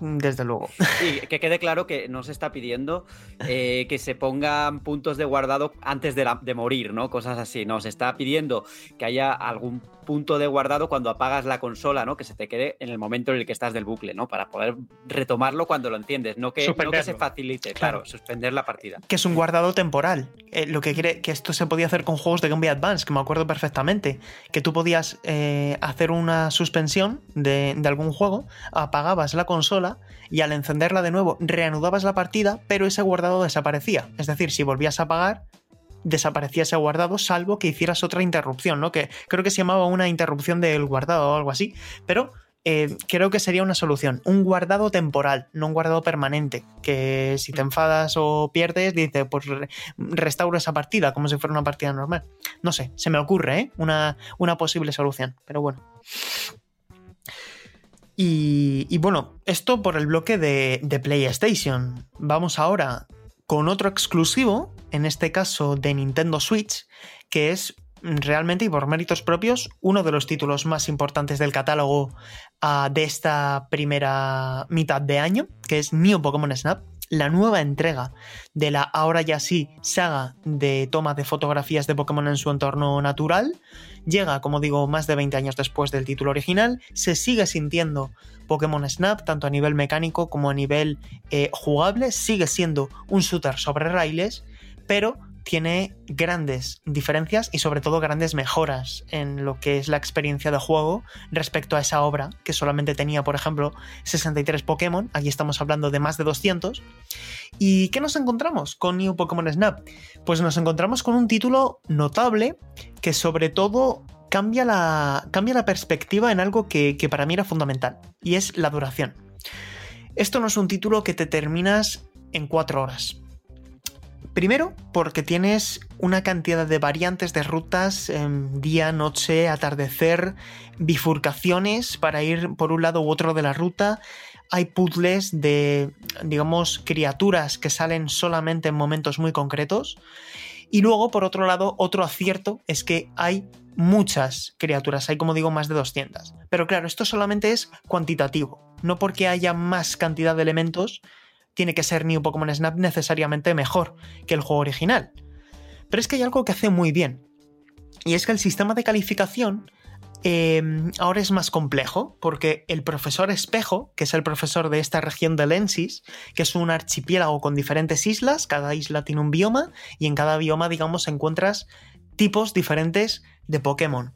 [SPEAKER 1] Desde luego.
[SPEAKER 3] Y que quede claro que no se está pidiendo eh, que se pongan puntos de guardado antes de, la- de morir, ¿no? Cosas así. No, se está pidiendo que haya algún punto de guardado cuando apagas la consola, ¿no? Que se te quede en el momento en el que estás del bucle, ¿no? Para poder retomarlo cuando lo entiendes. No que, no que se facilite,
[SPEAKER 1] Claro.
[SPEAKER 3] claro, suspender la partida.
[SPEAKER 1] que es un guardado temporal. Eh, lo que quiere que esto se podía hacer con juegos de Game Boy Advance, que me acuerdo perfectamente, que tú podías eh, hacer una suspensión de, de algún juego, apagabas la consola y al encenderla de nuevo reanudabas la partida, pero ese guardado desaparecía. Es decir, si volvías a apagar, desaparecía ese guardado, salvo que hicieras otra interrupción, ¿no? Que creo que se llamaba una interrupción del guardado o algo así, pero eh, creo que sería una solución. Un guardado temporal, no un guardado permanente. Que si te enfadas o pierdes, dice, pues re- restauro esa partida como si fuera una partida normal. No sé, se me ocurre, ¿eh? Una, una posible solución, pero bueno. Y, y bueno, esto por el bloque de, de PlayStation. Vamos ahora con otro exclusivo, en este caso de Nintendo Switch, que es realmente y por méritos propios uno de los títulos más importantes del catálogo ah, de esta primera mitad de año, que es Neo Pokémon Snap, la nueva entrega de la ahora ya sí saga de toma de fotografías de Pokémon en su entorno natural. Llega, como digo, más de 20 años después del título original, se sigue sintiendo Pokémon Snap, tanto a nivel mecánico como a nivel eh, jugable, sigue siendo un shooter sobre raíles, pero tiene grandes diferencias y sobre todo grandes mejoras en lo que es la experiencia de juego respecto a esa obra que solamente tenía, por ejemplo, 63 Pokémon, aquí estamos hablando de más de 200. ¿Y qué nos encontramos con New Pokémon Snap? Pues nos encontramos con un título notable que sobre todo cambia la, cambia la perspectiva en algo que, que para mí era fundamental, y es la duración. Esto no es un título que te terminas en 4 horas. Primero, porque tienes una cantidad de variantes de rutas, em, día, noche, atardecer, bifurcaciones para ir por un lado u otro de la ruta. Hay puzzles de, digamos, criaturas que salen solamente en momentos muy concretos. Y luego, por otro lado, otro acierto es que hay muchas criaturas, hay como digo más de 200. Pero claro, esto solamente es cuantitativo, no porque haya más cantidad de elementos tiene que ser New Pokémon Snap necesariamente mejor que el juego original. Pero es que hay algo que hace muy bien. Y es que el sistema de calificación eh, ahora es más complejo, porque el profesor Espejo, que es el profesor de esta región de Lensis, que es un archipiélago con diferentes islas, cada isla tiene un bioma, y en cada bioma, digamos, encuentras tipos diferentes de Pokémon.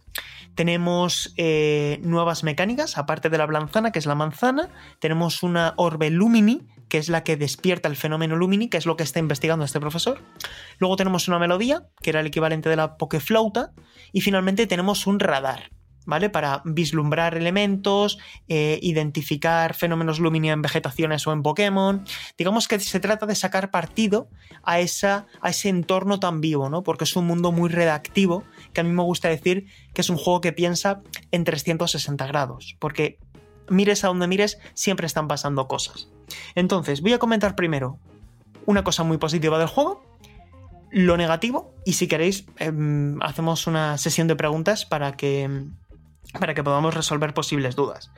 [SPEAKER 1] Tenemos eh, nuevas mecánicas, aparte de la blanzana, que es la manzana. Tenemos una orbe Lumini, que es la que despierta el fenómeno Lumini, que es lo que está investigando este profesor. Luego tenemos una melodía, que era el equivalente de la Pokeflauta. Y finalmente tenemos un radar, ¿vale? Para vislumbrar elementos, eh, identificar fenómenos Lumini en vegetaciones o en Pokémon. Digamos que se trata de sacar partido a, esa, a ese entorno tan vivo, ¿no? Porque es un mundo muy redactivo, que a mí me gusta decir que es un juego que piensa en 360 grados, porque mires a donde mires, siempre están pasando cosas. Entonces, voy a comentar primero una cosa muy positiva del juego, lo negativo, y si queréis, eh, hacemos una sesión de preguntas para que, para que podamos resolver posibles dudas.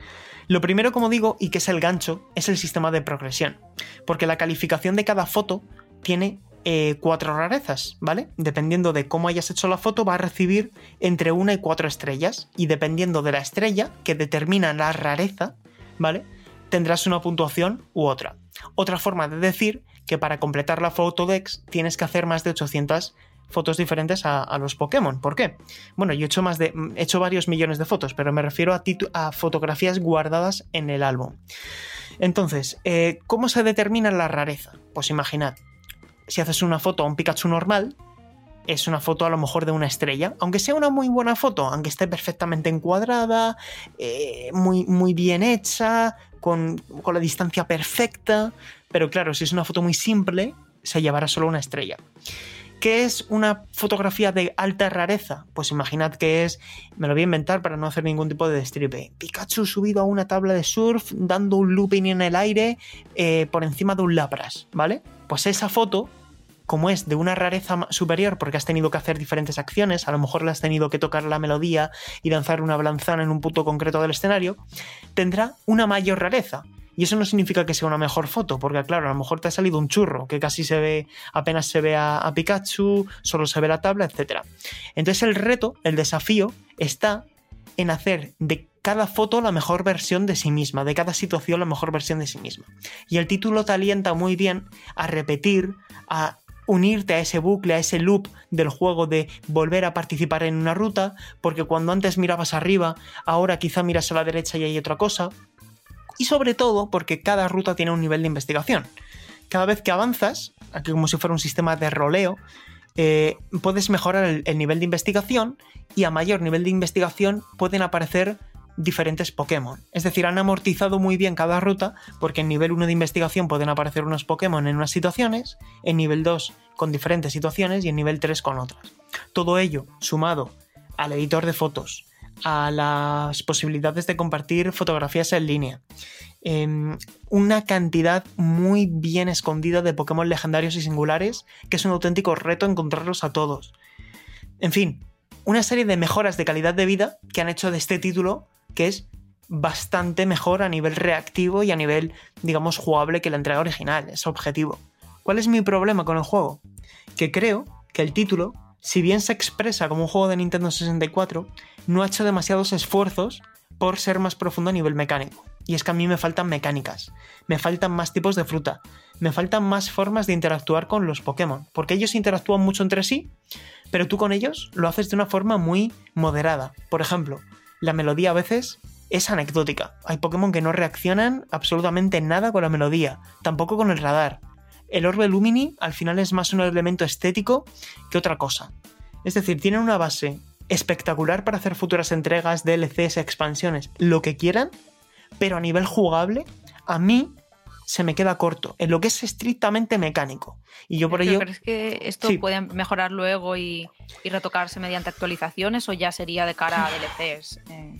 [SPEAKER 1] Lo primero, como digo, y que es el gancho, es el sistema de progresión, porque la calificación de cada foto tiene eh, cuatro rarezas, ¿vale? Dependiendo de cómo hayas hecho la foto, va a recibir entre una y cuatro estrellas, y dependiendo de la estrella que determina la rareza, ¿vale? Tendrás una puntuación u otra. Otra forma de decir que para completar la Photodex tienes que hacer más de 800 fotos diferentes a, a los Pokémon. ¿Por qué? Bueno, yo he hecho, más de, he hecho varios millones de fotos, pero me refiero a, a fotografías guardadas en el álbum. Entonces, eh, ¿cómo se determina la rareza? Pues imaginad, si haces una foto a un Pikachu normal, es una foto a lo mejor de una estrella, aunque sea una muy buena foto, aunque esté perfectamente encuadrada, eh, muy, muy bien hecha, con, con la distancia perfecta, pero claro, si es una foto muy simple, se llevará solo una estrella. ¿Qué es una fotografía de alta rareza? Pues imaginad que es, me lo voy a inventar para no hacer ningún tipo de destripe. Pikachu subido a una tabla de surf, dando un looping en el aire eh, por encima de un Lapras, ¿vale? Pues esa foto como es de una rareza superior porque has tenido que hacer diferentes acciones, a lo mejor le has tenido que tocar la melodía y lanzar una blanzana en un punto concreto del escenario, tendrá una mayor rareza. Y eso no significa que sea una mejor foto, porque claro, a lo mejor te ha salido un churro, que casi se ve, apenas se ve a, Pikachu, solo se ve la tabla, etc. Entonces el reto, el desafío, está en hacer de cada foto la mejor versión de sí misma, de cada situación la mejor versión de sí misma. Y el título te alienta muy bien a repetir, a unirte a ese bucle, a ese loop del juego de volver a participar en una ruta, porque cuando antes mirabas arriba, ahora quizá miras a la derecha y hay otra cosa. Y sobre todo porque cada ruta tiene un nivel de investigación. Cada vez que avanzas, aquí como si fuera un sistema de roleo, eh, puedes mejorar el, el nivel de investigación y a mayor nivel de investigación pueden aparecer diferentes Pokémon. Es decir, han amortizado muy bien cada ruta porque en nivel 1 de investigación pueden aparecer unos Pokémon en unas situaciones, en nivel 2 con diferentes situaciones y en nivel 3 con otras. Todo ello sumado al editor de fotos, a las posibilidades de compartir fotografías en línea, eh, una cantidad muy bien escondida de Pokémon legendarios y singulares que es un auténtico reto encontrarlos a todos. En fin, una serie de mejoras de calidad de vida que han hecho de este título que es bastante mejor a nivel reactivo y a nivel, digamos, jugable que la entrega original, es objetivo. ¿Cuál es mi problema con el juego? Que creo que el título, si bien se expresa como un juego de Nintendo 64, no ha hecho demasiados esfuerzos por ser más profundo a nivel mecánico. Y es que a mí me faltan mecánicas, me faltan más tipos de fruta, me faltan más formas de interactuar con los Pokémon, porque ellos interactúan mucho entre sí, pero tú con ellos lo haces de una forma muy moderada. Por ejemplo, la melodía a veces es anecdótica. Hay Pokémon que no reaccionan absolutamente nada con la melodía, tampoco con el radar. El orbe Lumini al final es más un elemento estético que otra cosa. Es decir, tienen una base espectacular para hacer futuras entregas, DLCs, expansiones, lo que quieran, pero a nivel jugable, a mí se me queda corto en lo que es estrictamente mecánico. Y yo por
[SPEAKER 2] ¿Pero
[SPEAKER 1] ello.
[SPEAKER 2] ¿Crees que esto
[SPEAKER 1] Sí.
[SPEAKER 2] puede mejorar luego y, y retocarse mediante actualizaciones o ya sería de cara a DLCs? Eh,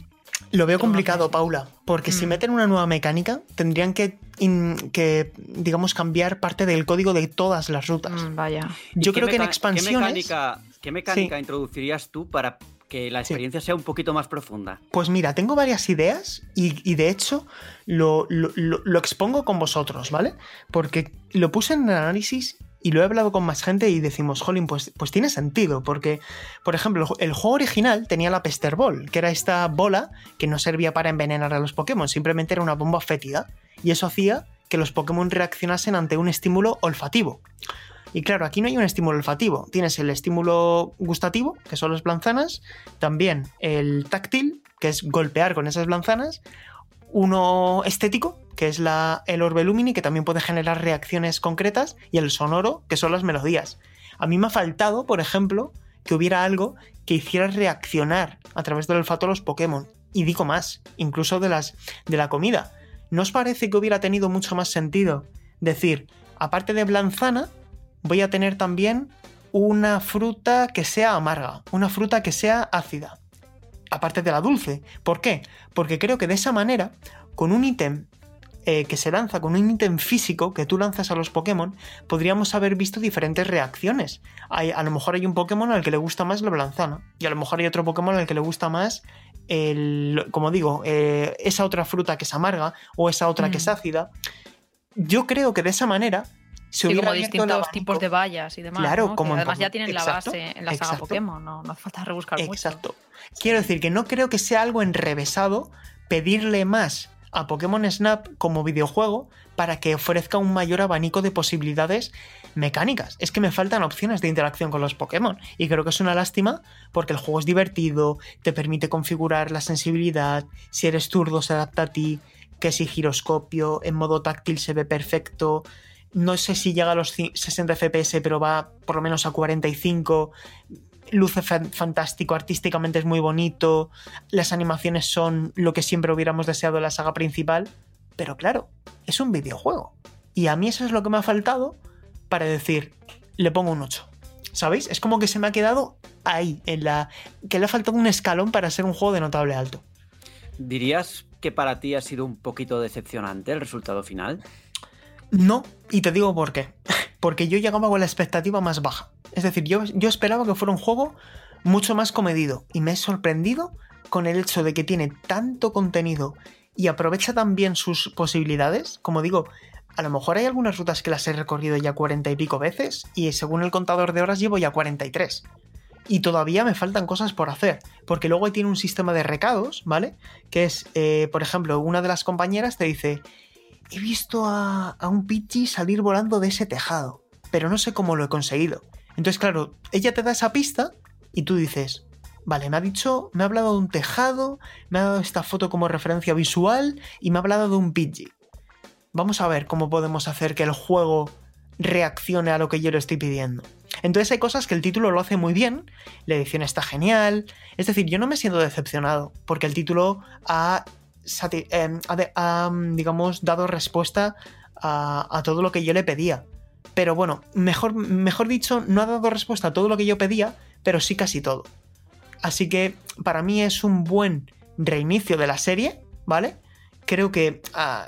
[SPEAKER 1] Lo veo complicado. Paula, porque si
[SPEAKER 2] Mm.
[SPEAKER 1] meten una nueva mecánica, tendrían que, in- que, digamos, cambiar parte del código de todas las rutas.
[SPEAKER 2] mm, vaya.
[SPEAKER 3] ¿Y
[SPEAKER 1] Yo creo que en expansiones.
[SPEAKER 3] ¿Qué mecánica, qué mecánica introducirías tú para que la
[SPEAKER 1] Sí.
[SPEAKER 3] experiencia sea un poquito más profunda?
[SPEAKER 1] Pues mira, tengo varias ideas y, y de hecho lo, lo- lo- lo expongo con vosotros, ¿vale? Porque lo puse en el análisis y lo he hablado con más gente y decimos, jolín, pues, pues tiene sentido, porque, por ejemplo, el ju- el juego original tenía la Pester Ball, que era esta bola que no servía para envenenar a los Pokémon, simplemente era una bomba fétida, y eso hacía que los Pokémon reaccionasen ante un estímulo olfativo. Y claro, aquí no hay un estímulo olfativo. Tienes el estímulo gustativo, que son las manzanas, también el táctil, que es golpear con esas manzanas, uno estético, que es el orbe lumini, que también puede generar reacciones concretas, y el sonoro, que son las melodías. A mí me ha faltado, por ejemplo, que hubiera algo que hiciera reaccionar a través del olfato a los Pokémon. Y digo más, incluso de, las, de la comida. ¿No os parece que hubiera tenido mucho más sentido decir, aparte de blanzana, voy a tener también una fruta que sea amarga, una fruta que sea ácida, aparte de la dulce. ¿Por qué? Porque creo que de esa manera, con un ítem eh, que se lanza, con un ítem físico que tú lanzas a los Pokémon, podríamos haber visto diferentes reacciones. Hay- a lo mejor hay un Pokémon al que le gusta más la blanzana, y a lo mejor hay otro Pokémon al que le gusta más el, como digo, eh, esa otra fruta que es amarga o esa otra que es
[SPEAKER 2] Mm.
[SPEAKER 1] ácida. Yo creo que de esa manera se
[SPEAKER 2] Sí,
[SPEAKER 1] hubiera
[SPEAKER 2] como distintos tipos de vallas y demás.
[SPEAKER 1] Claro,
[SPEAKER 2] ¿no?
[SPEAKER 1] como
[SPEAKER 2] Que además ya tienen la
[SPEAKER 1] Exacto,
[SPEAKER 2] base en la saga
[SPEAKER 1] exacto.
[SPEAKER 2] Pokémon, no, no hace falta rebuscar mucho.
[SPEAKER 1] Exacto. Quiero decir que no creo que sea algo enrevesado pedirle más a Pokémon Snap como videojuego para que ofrezca un mayor abanico de posibilidades mecánicas. Es que me faltan opciones de interacción con los Pokémon y creo que es una lástima porque el juego es divertido, te permite configurar la sensibilidad, si eres zurdo se adapta a ti, que si giroscopio, en modo táctil se ve perfecto. No sé si llega a los ci- 60 FPS, pero va por lo menos a 45 luce fan- fantástico, artísticamente es muy bonito, las animaciones son lo que siempre hubiéramos deseado en la saga principal, pero claro, es un videojuego. Y a mí eso es lo que me ha faltado para decir, le pongo un 8. ¿Sabéis? Es como que se me ha quedado ahí, en la que le ha faltado un escalón para ser un juego de notable alto.
[SPEAKER 3] ¿Dirías que para ti ha sido un poquito decepcionante el resultado final?
[SPEAKER 1] No, y te digo por qué. porque yo llegaba con la expectativa más baja. Es decir, yo, yo esperaba que fuera un juego mucho más comedido y me he sorprendido con el hecho de que tiene tanto contenido y aprovecha tan bien sus posibilidades. Como digo, a lo mejor hay algunas rutas que las he recorrido ya cuarenta y pico veces y según el contador de horas llevo ya 43. Y todavía me faltan cosas por hacer, porque luego tiene un sistema de recados, ¿vale? Que es, eh, por ejemplo, una de las compañeras te dice, he visto a, un Pidgey salir volando de ese tejado, pero no sé cómo lo he conseguido. Entonces, claro, ella te da esa pista y tú dices, vale, me ha dicho, me ha hablado de un tejado, me ha dado esta foto como referencia visual y me ha hablado de un Pidgey. Vamos a ver cómo podemos hacer que el juego reaccione a lo que yo le estoy pidiendo. Entonces hay cosas que el título lo hace muy bien, la edición está genial, es decir, yo no me siento decepcionado porque el título ha, em, digamos, dado respuesta a, todo lo que yo le pedía. Pero bueno, mejor, mejor dicho, no ha dado respuesta a todo lo que yo pedía, pero sí casi todo. Así que para mí es un buen reinicio de la serie, ¿vale? Creo que ah,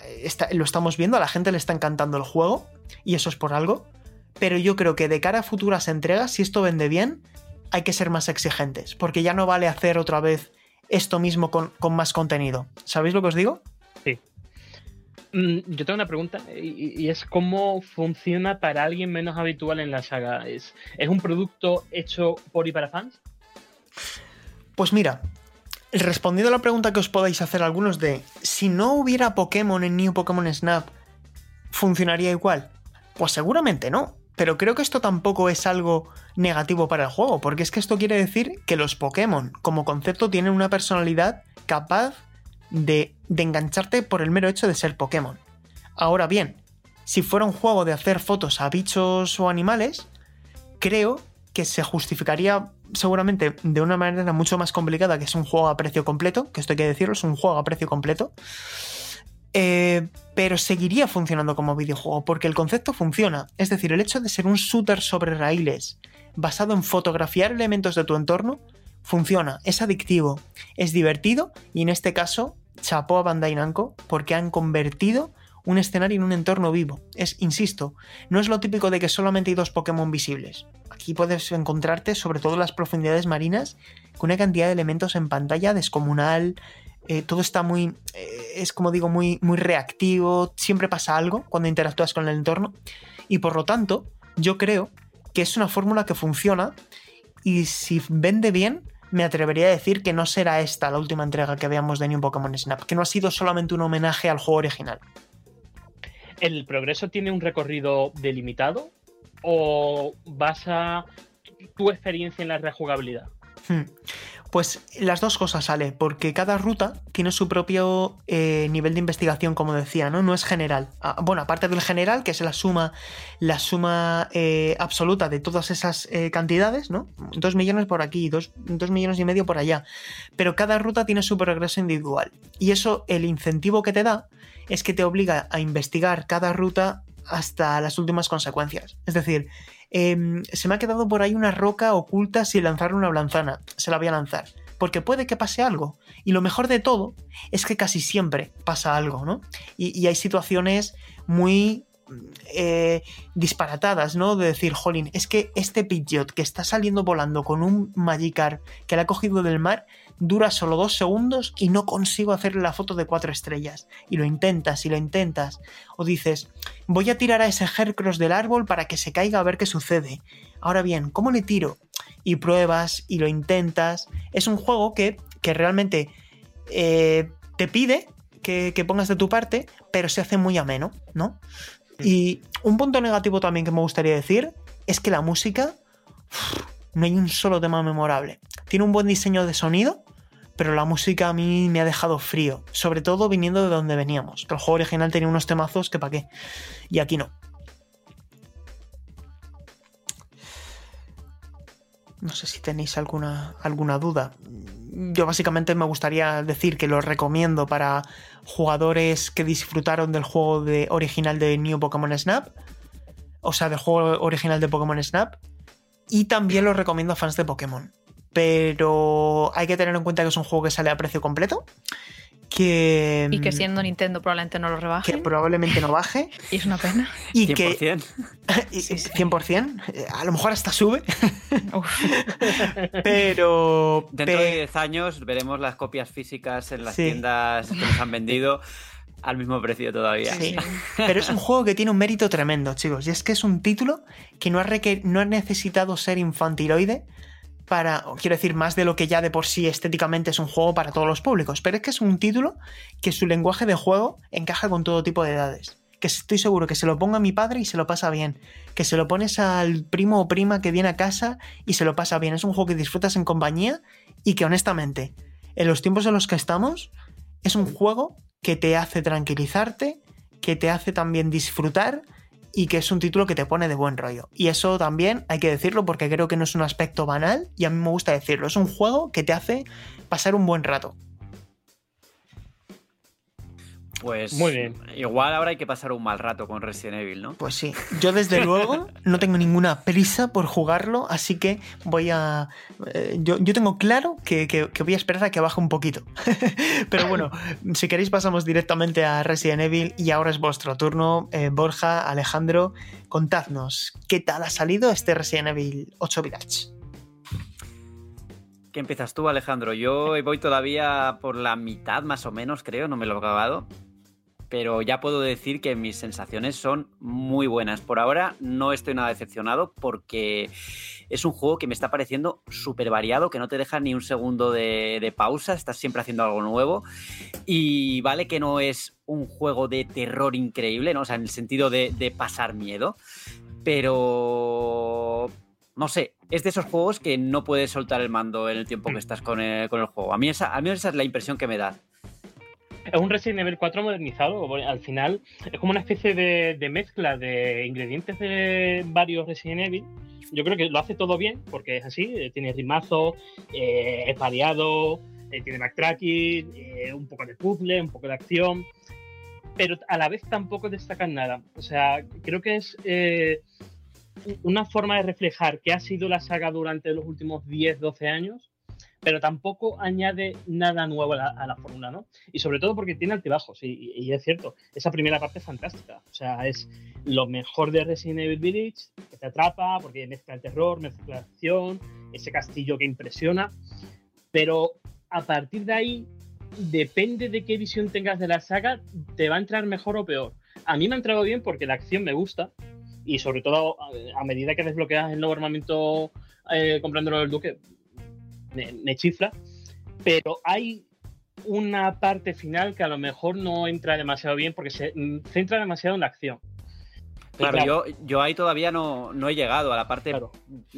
[SPEAKER 1] lo estamos viendo, a la gente le está encantando el juego, y eso es por algo. Pero yo creo que de cara a futuras entregas, si esto vende bien, hay que ser más exigentes, porque ya no vale hacer otra vez esto mismo con, más contenido. ¿Sabéis lo que os digo?
[SPEAKER 4] Sí. Mm, yo tengo una pregunta y, es cómo funciona para alguien menos habitual en la saga. ¿Es, ¿Es un producto hecho por y para fans?
[SPEAKER 1] Pues mira, respondiendo a la pregunta que os podáis hacer algunos de si no hubiera Pokémon en New Pokémon Snap, ¿funcionaría igual? Pues seguramente no. Pero creo que esto tampoco es algo negativo para el juego, porque es que esto quiere decir que los Pokémon como concepto tienen una personalidad capaz de, de engancharte por el mero hecho de ser Pokémon. Ahora bien, si fuera un juego de hacer fotos a bichos o animales, creo que se justificaría seguramente de una manera mucho más complicada, que es un juego a precio completo, que esto hay que decirlo, es un juego a precio completo. Eh, pero seguiría funcionando como videojuego, porque el concepto funciona. Es decir, el hecho de ser un shooter sobre raíles, basado en fotografiar elementos de tu entorno, funciona, es adictivo, es divertido y en este caso, chapó a Bandai Namco porque han convertido un escenario en un entorno vivo. Es, insisto, no es lo típico de que solamente hay dos Pokémon visibles. Aquí puedes encontrarte, sobre todo en las profundidades marinas, con una cantidad de elementos en pantalla descomunal. Eh, todo está muy, eh, es como digo, muy, muy reactivo. Siempre pasa algo cuando interactúas con el entorno. Y por lo tanto, yo creo que es una fórmula que funciona. Y si vende bien, me atrevería a decir que no será esta la última entrega que veamos de New Pokémon Snap, que no ha sido solamente un homenaje al juego original.
[SPEAKER 4] ¿El progreso tiene un recorrido delimitado o basa tu experiencia en la rejugabilidad?
[SPEAKER 1] Hmm. Pues las dos cosas sale, porque cada ruta tiene su propio eh, nivel de investigación, como decía, ¿no? No es general. Ah, bueno, aparte del general, que es la suma, la suma eh, absoluta de todas esas eh, cantidades, ¿no? Dos millones por aquí, dos, dos millones y medio por allá. Pero cada ruta tiene su progreso individual. Y eso, el incentivo que te da, es que te obliga a investigar cada ruta hasta las últimas consecuencias. Es decir, em, se me ha quedado por ahí una roca oculta sin lanzar una blanzana. Se la voy a lanzar. Porque puede que pase algo. Y lo mejor de todo es que casi siempre pasa algo, ¿no? Y, hay situaciones muy eh, disparatadas, ¿no? De decir, jolín, es que este Pidgeot que está saliendo volando con un Magikarp que le ha cogido del mar dura solo dos segundos y no consigo hacerle la foto de cuatro estrellas. Y lo intentas y lo intentas. O dices, voy a tirar a ese Hercross del árbol para que se caiga a ver qué sucede. Ahora bien, ¿cómo le tiro? Y pruebas y lo intentas. Es un juego que, que realmente eh, te pide que, pongas de tu parte, pero se hace muy ameno, ¿no? Y un punto negativo también que me gustaría decir es que la música no hay un solo tema memorable. Tiene un buen diseño de sonido, pero la música a mí me ha dejado frío, sobre todo viniendo de donde veníamos. el juego original tenía unos temazos que pa' qué, y aquí no. No sé si tenéis alguna, alguna duda. Yo básicamente me gustaría decir que lo recomiendo para jugadores que disfrutaron del juego de, original de New Pokémon Snap. O sea, del juego original de Pokémon Snap. Y también lo recomiendo a fans de Pokémon. Pero hay que tener en cuenta que es un juego que sale a precio completo. que.
[SPEAKER 2] Y que
[SPEAKER 1] mm,
[SPEAKER 2] siendo Nintendo probablemente no lo
[SPEAKER 1] que
[SPEAKER 2] rebaje.
[SPEAKER 1] probablemente no baje.
[SPEAKER 2] Y es una pena.
[SPEAKER 1] Y que.
[SPEAKER 3] 100%.
[SPEAKER 1] y-
[SPEAKER 2] Sí, sí.
[SPEAKER 1] 100%. eh, A lo mejor hasta sube. Pero.
[SPEAKER 3] Dentro
[SPEAKER 1] pe-
[SPEAKER 3] de 10 años veremos las copias físicas en las
[SPEAKER 1] Sí.
[SPEAKER 3] tiendas que nos han vendido al mismo precio todavía.
[SPEAKER 1] Sí. Pero es un juego que tiene un mérito tremendo, chicos. Y es que es un título que no ha, requer- no ha necesitado ser infantiloide para, quiero decir, más de lo que ya de por sí estéticamente es un juego para todos los públicos. Pero es que es un título que su lenguaje de juego encaja con todo tipo de edades. Que estoy seguro que se lo ponga a mi padre y se lo pasa bien. Que se lo pones al primo o prima que viene a casa y se lo pasa bien. Es un juego que disfrutas en compañía y que honestamente, en los tiempos en los que estamos, es un juego que te hace tranquilizarte, que te hace también disfrutar y que es un título que te pone de buen rollo. Y eso también hay que decirlo porque creo que no es un aspecto banal y a mí me gusta decirlo. Es un juego que te hace pasar un buen rato.
[SPEAKER 3] Pues
[SPEAKER 4] Muy bien.
[SPEAKER 3] igual ahora hay que pasar un mal rato con Resident Evil, ¿no?
[SPEAKER 1] Pues sí, yo desde luego no tengo ninguna prisa por jugarlo, así que voy a... eh, yo, yo tengo claro que, que- que voy a esperar a que baje un poquito. Pero bueno, si queréis pasamos directamente a Resident Evil y ahora es vuestro turno. Eh, Borja, Alejandro, contadnos, ¿qué tal ha salido este Resident Evil 8 Village?
[SPEAKER 3] ¿Qué empiezas tú, Alejandro? Yo voy todavía por la mitad más o menos, creo, no me lo he acabado. Pero ya puedo decir que mis sensaciones son muy buenas. Por ahora no estoy nada decepcionado porque es un juego que me está pareciendo súper variado, que no te deja ni un segundo de, de pausa, estás siempre haciendo algo nuevo. Y vale que no es un juego de terror increíble, ¿no? O sea, en el sentido de, de pasar miedo. Pero no sé, es de esos juegos que no puedes soltar el mando en el tiempo que estás con el, con el juego. A mí, esa, a mí esa es la impresión que me da.
[SPEAKER 4] Es un Resident Evil 4 modernizado. Al final es como una especie de, mezcla de ingredientes de varios Resident Evil. Yo creo que lo hace todo bien, porque es así. eh, Tiene ritmazo, eh, es variado, eh, tiene backtracking, eh, un poco de puzzle, un poco de acción. Pero a la vez tampoco destacan nada. O sea, creo que es una forma de reflejar qué ha sido la saga durante los últimos 10, 12 años pero tampoco añade nada nuevo a la, a la fórmula, ¿no? Y sobre todo porque tiene altibajos, y, y es cierto, esa primera parte es fantástica, o sea, es lo mejor de Resident Evil Village, que te atrapa, porque mezcla el terror, mezcla la acción, ese castillo que impresiona, pero a partir de ahí, depende de qué visión tengas de la saga, te va a entrar mejor o peor. A mí me ha entrado bien porque la acción me gusta, y sobre todo a, a medida que desbloqueas el nuevo armamento eh, comprándolo del Duque, me, me chifla, pero hay una parte final que a lo mejor no entra demasiado bien porque se centra demasiado en la acción.
[SPEAKER 3] Claro, yo, yo ahí todavía no, no he llegado a la parte
[SPEAKER 4] Claro.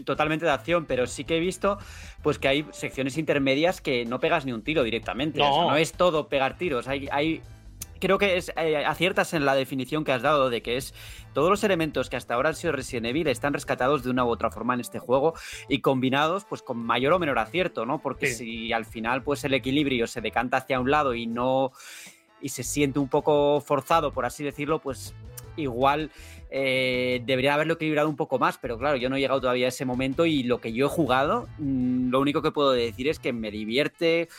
[SPEAKER 3] totalmente de acción, pero sí que he visto pues que hay secciones intermedias que no pegas ni un tiro directamente.
[SPEAKER 4] No.
[SPEAKER 3] O sea, no es todo pegar tiros. Hay, hay creo que es, eh, aciertas en la definición que has dado de que es todos los elementos que hasta ahora han sido Resident Evil están rescatados de una u otra forma en este juego y combinados pues con mayor o menor acierto, ¿no? Porque
[SPEAKER 4] Sí.
[SPEAKER 3] si al final pues el equilibrio se decanta hacia un lado y no y se siente un poco forzado, por así decirlo, pues igual eh, debería haberlo equilibrado un poco más, pero claro, yo no he llegado todavía a ese momento y lo que yo he jugado, mm, lo único que puedo decir es que me divierte,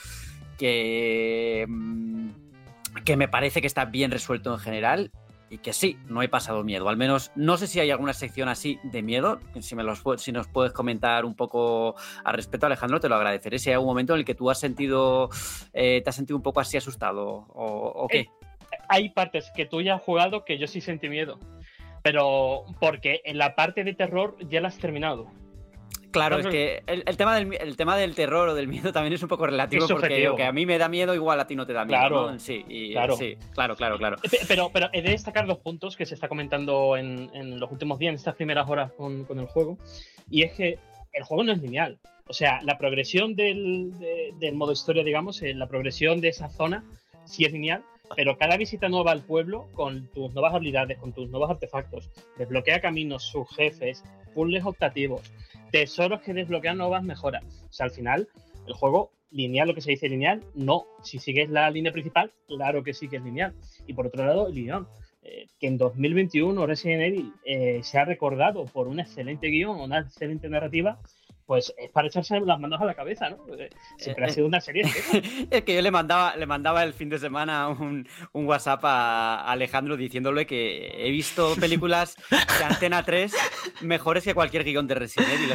[SPEAKER 3] que, mm, que me parece que está bien resuelto en general y que sí, no he pasado miedo. Al menos no sé si hay alguna sección así de miedo. Si, me los, si nos puedes comentar un poco al respecto, Alejandro, te lo agradeceré. Si hay algún momento en el que tú has sentido, eh, te has sentido un poco así asustado o, o qué.
[SPEAKER 4] Eh, Hay partes que tú ya has jugado que yo sí sentí miedo, pero porque en la parte de terror ya la has terminado.
[SPEAKER 3] Claro, es que el, el tema del, mi- el tema del terror o del miedo también es un poco relativo porque lo que a mí me da miedo igual a ti no te da miedo.
[SPEAKER 4] Claro.
[SPEAKER 3] ¿no? Sí, y-
[SPEAKER 4] Claro.
[SPEAKER 3] sí, claro, claro, claro.
[SPEAKER 4] Pe- Pero, pero he de destacar dos puntos que se está comentando en, en los últimos días, en estas primeras horas con, con el juego, y es que el juego no es lineal. O sea, la progresión del, de- del modo historia, digamos, eh, la progresión de esa zona sí es lineal, pero cada visita nueva al pueblo, con tus nuevas habilidades, con tus nuevos artefactos, desbloquea caminos, sus jefes, puzzles optativos, tesoros que desbloquean nuevas mejoras. O sea, al final, el juego lineal, lo que se dice lineal, no. Si sigues la línea principal, claro que sí que es lineal. Y por otro lado, el guion. eh, que en 2021 Resident Evil eh, se ha recordado por un excelente guion, una excelente narrativa, pues es para echarse las manos a la cabeza, ¿no? Eh, siempre ha sido una serie.
[SPEAKER 3] es que yo le mandaba, le mandaba el fin de semana un, un, WhatsApp a Alejandro diciéndole que he visto películas de Antena 3 mejores que cualquier guion de Resident Evil.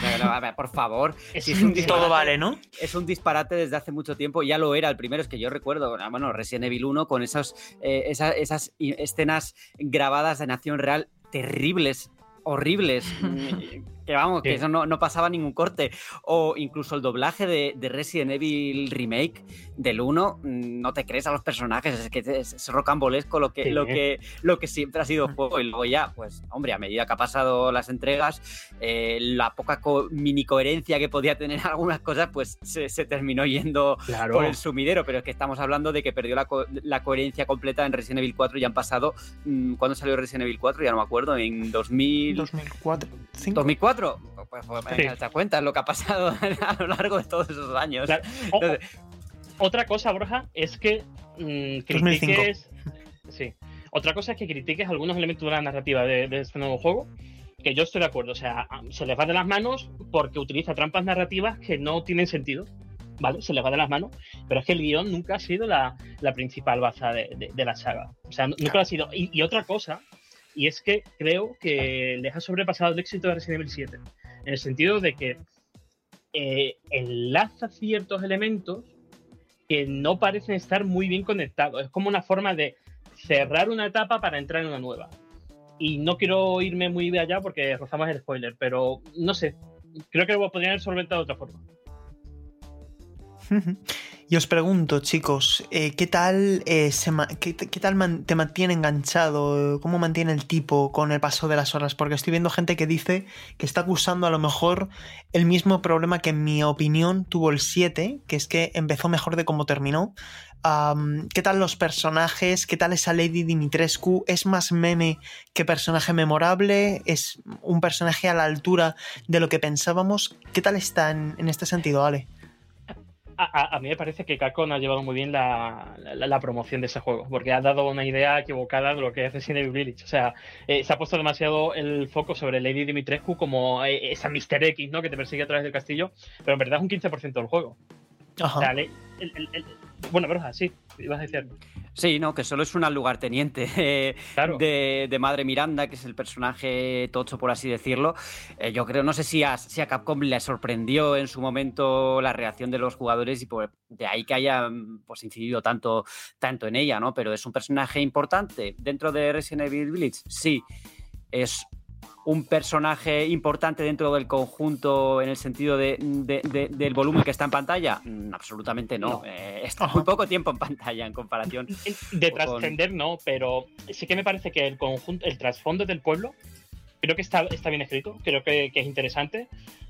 [SPEAKER 3] por favor.
[SPEAKER 1] Es, si es un todo vale, ¿no?
[SPEAKER 3] Es un disparate desde hace mucho tiempo. Ya lo era el primero, es que yo recuerdo, ah, bueno, Resident Evil 1 con esos, eh, esas, esas escenas grabadas de Nación Real terribles horribles. que vamos, que eso no, pasaba ningún corte. O incluso el doblaje de, Resident Evil Remake del 1, mm, no te crees a los personajes, es que es, rocambolesco lo que, lo, que, lo que siempre ha sido juego. Y luego ya, pues, hombre, a medida que ha pasado las entregas, eh, la poca mini coherencia que podía tener algunas cosas, pues se, terminó yendo por el sumidero. Pero es que estamos hablando de que perdió la, coherencia completa en Resident Evil 4 y han pasado. Mm, ¿Cuándo salió Resident Evil 4? Ya no me acuerdo, en 2000...
[SPEAKER 1] 2004.
[SPEAKER 3] 2004 pues, pues te cuenta lo que ha pasado a lo largo de todos esos años.
[SPEAKER 4] otra cosa, Borja, es que mm, critiques. Sí. Otra cosa es que critiques algunos elementos de la narrativa de, este nuevo juego. Que yo estoy de acuerdo. O sea, se les va de las manos porque utiliza trampas narrativas que no tienen sentido. ¿Vale? Se les va de las manos. Pero es que el guion nunca ha sido la, principal baza de, la saga. O sea, nunca lo ha sido. y otra cosa y es que creo que les ha sobrepasado el éxito de Resident Evil 7. En el sentido de que eh, enlaza ciertos elementos que no parecen estar muy bien conectados. Es como una forma de cerrar una etapa para entrar en una nueva. Y no quiero irme muy allá porque rozamos el spoiler, pero no sé. Creo que lo podrían haber solventado de otra forma.
[SPEAKER 1] Y os pregunto, chicos, eh, ¿qué tal, eh, qué, tal te mantiene enganchado? ¿Cómo mantiene el tipo con el paso de las horas? Porque estoy viendo gente que dice que está acusando a lo mejor el mismo problema que en mi opinión tuvo el 7, que es que empezó mejor de cómo terminó. ¿Qué tal los personajes? ¿Qué tal esa Lady Dimitrescu? ¿Es más meme que personaje memorable? ¿Es un personaje a la altura de lo que pensábamos? ¿Qué tal está en, en este sentido, Ale?
[SPEAKER 4] A, mí me parece que Capcom ha llevado muy bien la, promoción de ese juego, porque ha dado una idea equivocada de lo que es Resident Evil Village. O sea, eh, se ha puesto demasiado el foco sobre Lady Dimitrescu como eh, esa Mr. X, ¿no? Que te persigue a través del castillo, pero en verdad es un 15% del juego. Ajá. O sea, el, bueno, pero sí, ibas a decir.
[SPEAKER 3] Sí, no, que solo es una lugarteniente de, Madre Miranda, que es el personaje tocho, por así decirlo. Eh, yo creo, no sé si a, si a Capcom le sorprendió en su momento la reacción de los jugadores y por, de ahí que haya pues, incidido tanto, tanto en ella, ¿no? Pero es un personaje importante dentro de Resident Evil Village, sí. Es un personaje importante dentro del conjunto en el sentido de, del volumen que está en pantalla? Mm, absolutamente no. Eh, está muy poco tiempo en pantalla en comparación.
[SPEAKER 4] De trascender, no, pero sí que me parece que el conjunto, el trasfondo del pueblo, creo que está, está bien escrito, creo que, es interesante.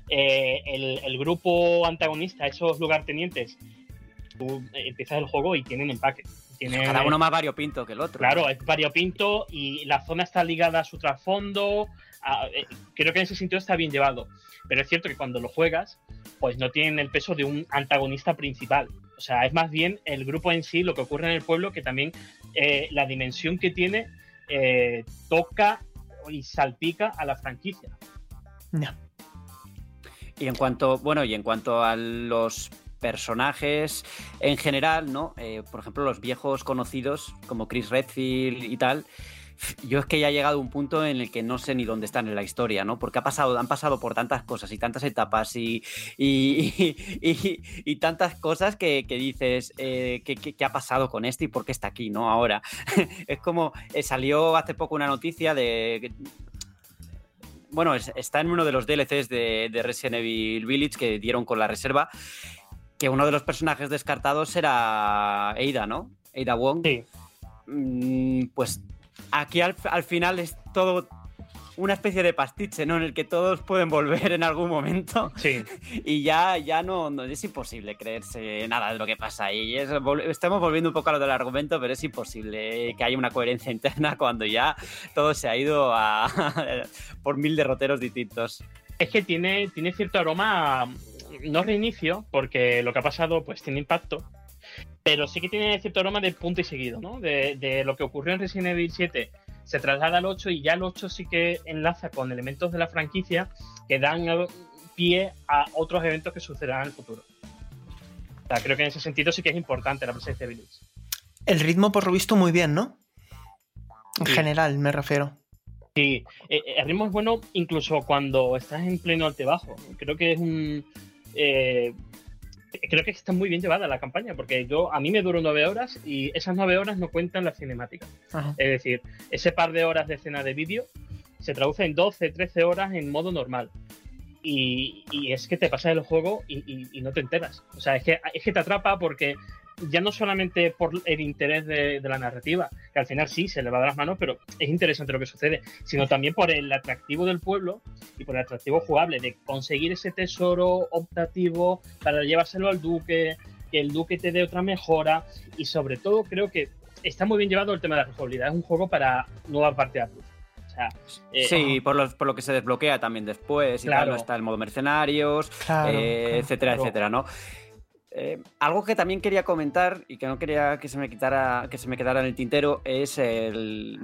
[SPEAKER 4] Eh, el, grupo antagonista, esos lugartenientes, tú empiezas el juego y tienen empaque.
[SPEAKER 3] Cada uno más variopinto que el otro.
[SPEAKER 4] Claro, es variopinto y la zona está ligada a su trasfondo, eh, creo que en ese sentido está bien llevado. Pero es cierto que cuando lo juegas, pues no tienen el peso de un antagonista principal. O sea, es más bien el grupo en sí, lo que ocurre en el pueblo, que también eh, la dimensión que tiene eh, toca y salpica a la franquicia.
[SPEAKER 3] Y en cuanto, bueno, y en cuanto a los personajes en general, ¿no? por ejemplo, los viejos conocidos como Chris Redfield y tal, yo es que ya he llegado a un punto en el que no sé ni dónde están en la historia, ¿no? Porque ha pasado, han pasado por tantas cosas y tantas etapas y, y, tantas cosas que, dices, eh, ¿qué, ha pasado con este y por qué está aquí, ¿no? Ahora. es como, eh, salió hace poco una noticia de bueno, está en uno de los DLCs de, de, Resident Evil Village que dieron con la reserva, que uno de los personajes descartados era Ada, ¿no? Ada Wong.
[SPEAKER 4] Sí.
[SPEAKER 3] Mm, pues aquí al, final es todo una especie de pastiche, ¿no? En el que todos pueden volver en algún momento.
[SPEAKER 4] Sí.
[SPEAKER 3] Y ya, ya no, no, es imposible creerse nada de lo que pasa ahí. estamos volviendo un poco a lo del argumento, pero es imposible que haya una coherencia interna cuando ya todo se ha ido a, por mil derroteros distintos.
[SPEAKER 4] Es que tiene, tiene cierto aroma, no reinicio, porque lo que ha pasado pues tiene impacto, pero sí que tiene cierto aroma de punto y seguido, ¿no? De, lo que ocurrió en Resident Evil 7 se traslada al 8 y ya el 8 sí que enlaza con elementos de la franquicia que dan pie a otros eventos que sucederán en el futuro. O sea, creo que en ese sentido sí que es importante la presencia de Village.
[SPEAKER 1] El ritmo, por lo visto, muy bien, ¿no? En
[SPEAKER 4] Sí.
[SPEAKER 1] general, me refiero.
[SPEAKER 4] Sí, eh, el ritmo es bueno incluso cuando estás en pleno altebajo. Creo que es un. eh, creo que está muy bien llevada la campaña, porque yo a mí me duró nueve horas y esas nueve horas no cuentan las cinemáticas.
[SPEAKER 1] Ajá.
[SPEAKER 4] Es decir, ese par de horas de escena de vídeo se traduce en 12, 13 horas en modo normal. Y, y es que te pasas el juego y, y- y no te enteras. O sea, es que, es que te atrapa porque ya no solamente por el interés de, de la narrativa, que al final sí se le va de las manos, pero es interesante lo que sucede, sino también por el atractivo del pueblo y por el atractivo jugable de conseguir ese tesoro optativo para llevárselo al duque, que el duque te dé otra mejora y sobre todo creo que está muy bien llevado el tema de la rejugabilidad. Es un juego para nueva partida plus. O sea, eh,
[SPEAKER 3] Sí, por lo, por lo que se desbloquea también después y tal,
[SPEAKER 4] Claro.
[SPEAKER 3] no está el modo mercenarios,
[SPEAKER 1] Claro,
[SPEAKER 3] eh,
[SPEAKER 1] claro.
[SPEAKER 3] etcétera,
[SPEAKER 4] Claro.
[SPEAKER 3] etcétera, ¿no? Eh, algo que también quería comentar y que no quería que se me quitara, que se me quedara en el tintero es el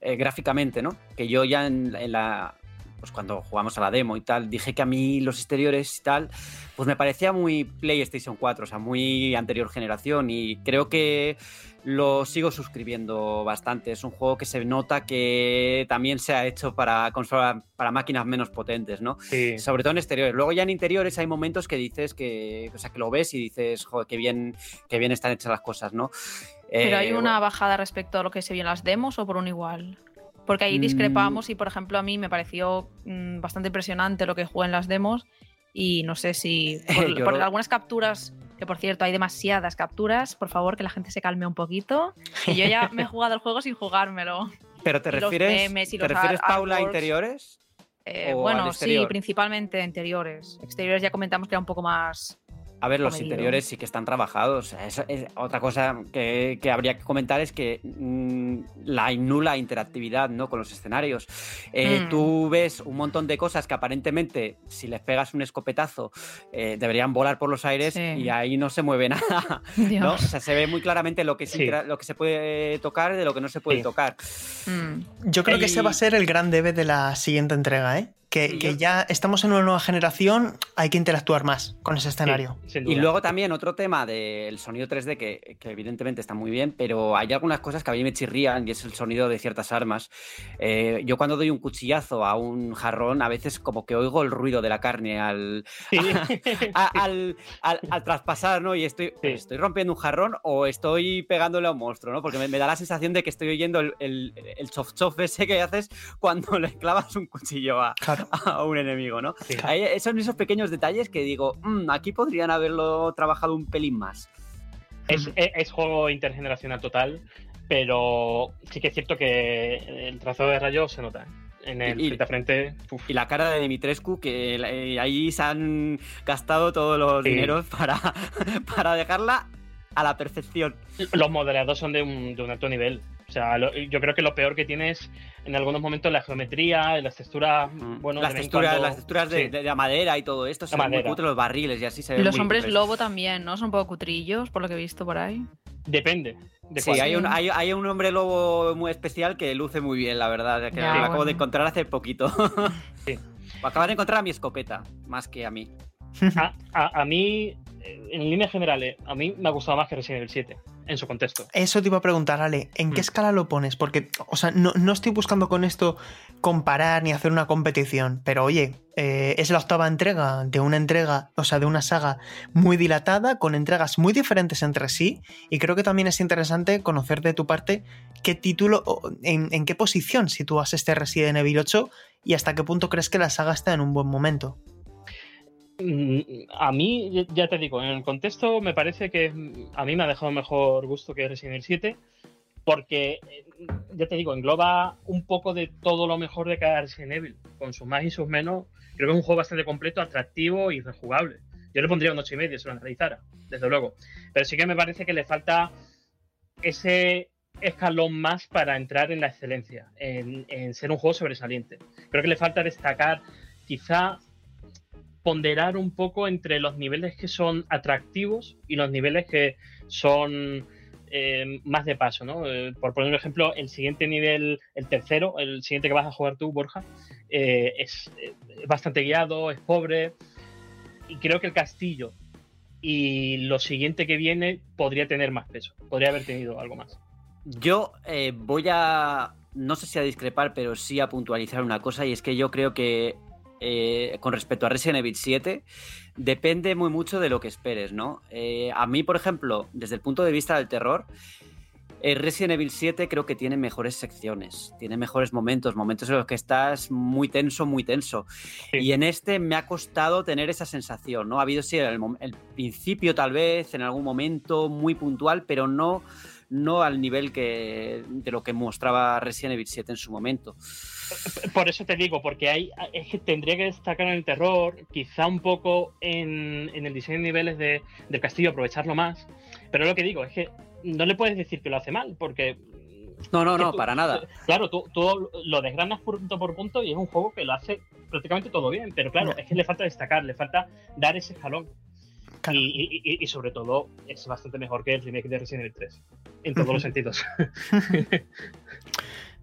[SPEAKER 3] eh, gráficamente, ¿no? Que yo ya en, en la pues cuando jugamos a la demo y tal, dije que a mí los exteriores y tal, pues me parecía muy PlayStation 4, o sea, muy anterior generación y creo que lo sigo suscribiendo bastante. Es un juego que se nota que también se ha hecho para consola, para máquinas menos potentes, ¿no?
[SPEAKER 4] sí.
[SPEAKER 3] Sobre todo en exteriores. Luego ya en interiores hay momentos que dices que, o sea, que lo ves y dices, joder, qué bien, qué bien están hechas las cosas, ¿no?
[SPEAKER 2] Pero
[SPEAKER 3] Eh,
[SPEAKER 2] hay una bajada respecto a lo que se vio en las demos o por un igual. Porque ahí
[SPEAKER 3] Mm.
[SPEAKER 2] discrepamos y, por ejemplo, a mí me pareció mm, bastante impresionante lo que jugué en las demos y no sé si por, por
[SPEAKER 3] lo-
[SPEAKER 2] algunas capturas, que por cierto hay demasiadas capturas, por favor que la gente se calme un poquito. Que yo ya me he jugado el juego sin jugármelo.
[SPEAKER 3] Pero te
[SPEAKER 2] y
[SPEAKER 3] refieres,
[SPEAKER 2] memes y
[SPEAKER 3] ¿te refieres Paula, a interiores?
[SPEAKER 2] Eh,
[SPEAKER 3] ¿O al
[SPEAKER 2] bueno, sí, principalmente interiores. Exteriores ya comentamos que era un poco más...
[SPEAKER 3] A ver, los interiores sí que están trabajados. Es otra cosa que, que habría que comentar es que mm, la nula interactividad ¿no? con los escenarios. Eh,
[SPEAKER 2] Mm.
[SPEAKER 3] Tú ves un montón de cosas que aparentemente, si les pegas un escopetazo, eh, deberían volar por los aires
[SPEAKER 2] Sí.
[SPEAKER 3] y ahí no se mueve nada. ¿no? O sea, se ve muy claramente lo que, es
[SPEAKER 4] Sí.
[SPEAKER 3] intera- lo que se puede tocar de lo que no se puede
[SPEAKER 4] Sí.
[SPEAKER 3] tocar.
[SPEAKER 2] Mm.
[SPEAKER 1] Yo creo que ese va a ser el gran debe de la siguiente entrega, ¿eh? Que,
[SPEAKER 3] Sí,
[SPEAKER 1] que ya estamos en una nueva generación, hay que interactuar más con ese escenario.
[SPEAKER 4] Sí,
[SPEAKER 3] Y luego también otro tema del sonido 3D que, que evidentemente está muy bien, pero hay algunas cosas que a mí me chirrían y es el sonido de ciertas armas. Eh, yo cuando doy un cuchillazo a un jarrón, a veces como que oigo el ruido de la carne al,
[SPEAKER 4] Sí.
[SPEAKER 3] a- al, al- al traspasar, ¿no? Y estoy,
[SPEAKER 4] Sí.
[SPEAKER 3] estoy rompiendo un jarrón o estoy pegándole a un monstruo, ¿no? Porque me, me da la sensación de que estoy oyendo el, el, el chof chof ese que haces cuando le clavas un cuchillo a,
[SPEAKER 1] Claro.
[SPEAKER 3] a un enemigo, ¿no?
[SPEAKER 4] Sí.
[SPEAKER 3] Son esos pequeños detalles que digo, "Mm, aquí podrían haberlo trabajado un pelín más.
[SPEAKER 4] Es, es- es juego intergeneracional total, pero sí que es cierto que el trazado de rayos se nota. ¿eh? En el
[SPEAKER 3] Y-
[SPEAKER 4] frente a frente. uf.
[SPEAKER 3] Y la cara de Dimitrescu, que eh, ahí se han gastado todos los
[SPEAKER 4] Sí.
[SPEAKER 3] dineros para, para dejarla a la perfección.
[SPEAKER 4] Los modelados son de un, de un alto nivel. O sea, lo- yo creo que lo peor que tienes en algunos momentos la geometría, las texturas,
[SPEAKER 3] Mm.
[SPEAKER 4] bueno,
[SPEAKER 3] las, texturas,
[SPEAKER 4] cuando-
[SPEAKER 3] las texturas de,
[SPEAKER 4] sí.
[SPEAKER 3] de la madera y todo esto, son muy cutres, los barriles y así se
[SPEAKER 2] Y
[SPEAKER 3] ven
[SPEAKER 2] los
[SPEAKER 3] muy
[SPEAKER 2] hombres
[SPEAKER 3] cutres.
[SPEAKER 2] lobo también, ¿no? Son un poco cutrillos, por lo que he visto por ahí.
[SPEAKER 4] Depende. De
[SPEAKER 3] Sí, hay un, hay, hay un hombre lobo muy especial que luce muy bien, la verdad, que
[SPEAKER 2] Ya,
[SPEAKER 3] lo acabo de encontrar hace poquito.
[SPEAKER 4] Sí.
[SPEAKER 3] Acabas de encontrar a mi escopeta, más que a mí.
[SPEAKER 4] A, a- a mí, eh, en líneas generales, a mí me ha gustado más que Resident Evil 7, en su contexto.
[SPEAKER 1] Eso te iba a preguntar, Ale, ¿en qué
[SPEAKER 4] Mm.
[SPEAKER 1] escala lo pones? Porque, o sea, no, no estoy buscando con esto comparar ni hacer una competición, pero oye, eh, es la octava entrega de una entrega, o sea, de una saga muy dilatada, con entregas muy diferentes entre sí, y creo que también es interesante conocer de tu parte qué título, en, en qué posición sitúas este Resident Evil 8 y hasta qué punto crees que la saga está en un buen momento.
[SPEAKER 4] Mm, A mí, ya- te digo, en el contexto me parece que a mí me ha dejado mejor gusto que Resident Evil 7, porque, eh, ya te digo, engloba un poco de todo lo mejor de cada Resident Evil, con sus más y sus menos. Creo que es un juego bastante completo, atractivo y rejugable. Yo le pondría un 8 y medio si lo analizara, desde luego. Pero sí que me parece que le falta ese escalón más para entrar en la excelencia, en, en ser un juego sobresaliente. Creo que le falta destacar, quizá ponderar un poco entre los niveles que son atractivos y los niveles que son eh, más de paso, ¿no? Eh, por poner un ejemplo, el siguiente nivel, el tercero, el siguiente que vas a jugar tú, Borja, eh, es, es bastante guiado, es pobre. Y creo que el castillo y lo siguiente que viene podría tener más peso, podría haber tenido algo más.
[SPEAKER 3] Yo voy a, no sé si a discrepar, pero sí a puntualizar una cosa, y es que yo creo que eh, con respecto a Resident Evil 7, depende muy mucho de lo que esperes, ¿no? Eh, a mí, por ejemplo, desde el punto de vista del terror, eh, Resident Evil 7 creo que tiene mejores secciones, tiene mejores momentos, momentos en los que estás muy tenso, muy tenso.
[SPEAKER 4] Sí.
[SPEAKER 3] Y en este me ha costado tener esa sensación, ¿no? Ha habido sí el, el principio tal vez, en algún momento muy puntual, pero no, no al nivel que, de lo que mostraba Resident Evil 7 en su momento.
[SPEAKER 4] Por eso te digo, porque hay, es que tendría que destacar en el terror, quizá un poco en, en el diseño de niveles de, del castillo, aprovecharlo más. Pero lo que digo es que no le puedes decir que lo hace mal, porque
[SPEAKER 3] No, no, no,
[SPEAKER 4] tú-
[SPEAKER 3] para nada.
[SPEAKER 4] Claro, tú, tú lo desgranas punto por punto y es un juego que lo hace prácticamente todo bien, pero claro, es que le falta destacar, le falta dar ese escalón.
[SPEAKER 1] Claro.
[SPEAKER 4] Y, y- y- y sobre todo es bastante mejor que el remake de Resident Evil 3, en todos los sentidos.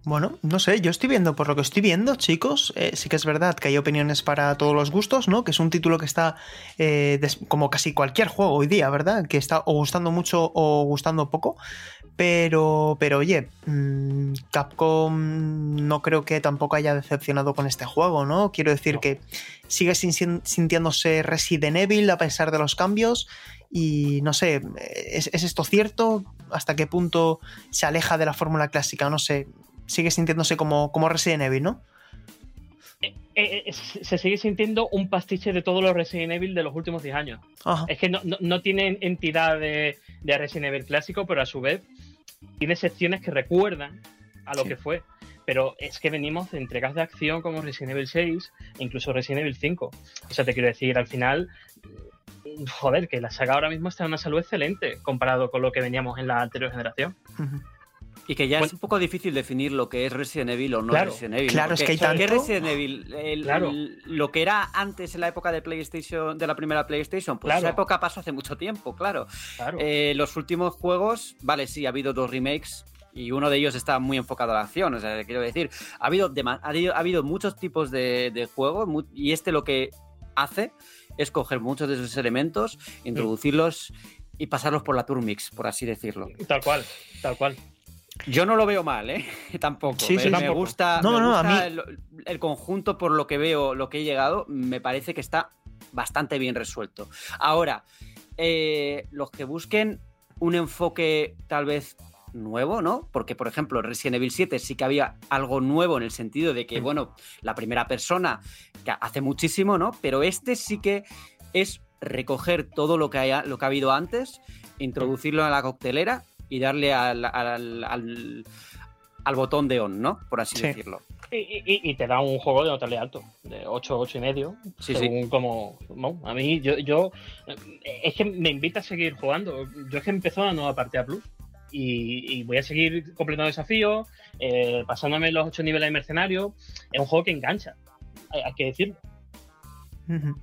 [SPEAKER 1] Bueno, no sé, yo estoy viendo, por lo que estoy viendo, chicos, eh, sí que es verdad que hay opiniones para todos los gustos, ¿no? Que es un título que está, eh, como casi cualquier juego hoy día, ¿verdad? Que está o gustando mucho o gustando poco. Pero, pero oye, mm, Capcom no creo que tampoco haya decepcionado con este juego, ¿no? Quiero decir
[SPEAKER 4] No.
[SPEAKER 1] que sigue sin- sintiéndose Resident Evil a pesar de los cambios. Y no sé, ¿es, es esto cierto? ¿Hasta qué punto se aleja de la fórmula clásica? No sé, sigue sintiéndose como, como Resident Evil, ¿no?
[SPEAKER 4] Eh, eh, se se sigue sintiendo un pastiche de todos los Resident Evil de los últimos 10 años.
[SPEAKER 1] Ajá.
[SPEAKER 4] Es que no, no, no tiene entidad de, de Resident Evil clásico, pero a su vez tiene secciones que recuerdan a lo
[SPEAKER 1] Sí.
[SPEAKER 4] que fue. Pero es que venimos de entregas de acción como Resident Evil 6 e incluso Resident Evil 5. O sea, te quiero decir, al final, joder, que la saga ahora mismo está en una salud excelente comparado con lo que veníamos en la anterior generación.
[SPEAKER 3] Y que ya
[SPEAKER 4] Bueno.
[SPEAKER 3] es un poco difícil definir lo que es Resident Evil o no
[SPEAKER 4] Claro.
[SPEAKER 3] Resident Evil.
[SPEAKER 1] Claro, es que hay
[SPEAKER 3] ¿qué
[SPEAKER 1] tanto-
[SPEAKER 3] Resident Evil? El-
[SPEAKER 4] Claro.
[SPEAKER 3] el- lo que era antes en la época de PlayStation, de la primera PlayStation, pues
[SPEAKER 4] Claro.
[SPEAKER 3] esa época pasó hace mucho tiempo, claro. Eh, los últimos juegos, vale, sí, ha habido dos remakes y uno de ellos está muy enfocado a la acción. O sea, quiero decir, ha habido, ha habido, ha habido muchos tipos de, de juegos y este lo que hace es coger muchos de esos elementos, introducirlos y pasarlos por la Turmix, por así decirlo.
[SPEAKER 4] Tal cual, tal cual.
[SPEAKER 3] Yo no lo veo mal, ¿eh? Tampoco.
[SPEAKER 1] Sí,
[SPEAKER 3] me,
[SPEAKER 1] sí,
[SPEAKER 3] me
[SPEAKER 4] tampoco.
[SPEAKER 3] gusta,
[SPEAKER 1] No,
[SPEAKER 3] me
[SPEAKER 1] no, a
[SPEAKER 3] gusta
[SPEAKER 1] mí-
[SPEAKER 3] el, el conjunto por lo que veo, lo que he llegado, me parece que está bastante bien resuelto. Ahora, eh, los que busquen un enfoque tal vez nuevo, ¿no? Porque, por ejemplo, Resident Evil 7 sí que había algo nuevo en el sentido de que, bueno, la primera persona que hace muchísimo, ¿no? Pero este sí que es recoger todo lo que, haya, lo que ha habido antes, introducirlo a la coctelera y darle al, al, al- al botón de on, ¿no? Por así
[SPEAKER 1] Sí.
[SPEAKER 3] decirlo.
[SPEAKER 4] Y, y- y te da un juego de notable alto, de 8, 8 y medio.
[SPEAKER 3] Sí,
[SPEAKER 4] según como. bueno, a mí, yo, yo. Es que me invita a seguir jugando. Yo es que empezó la nueva partida Plus. Y, y voy a seguir completando desafíos, eh, pasándome los 8 niveles de mercenario. Es un juego que engancha, hay, hay que decirlo.
[SPEAKER 1] Ujú.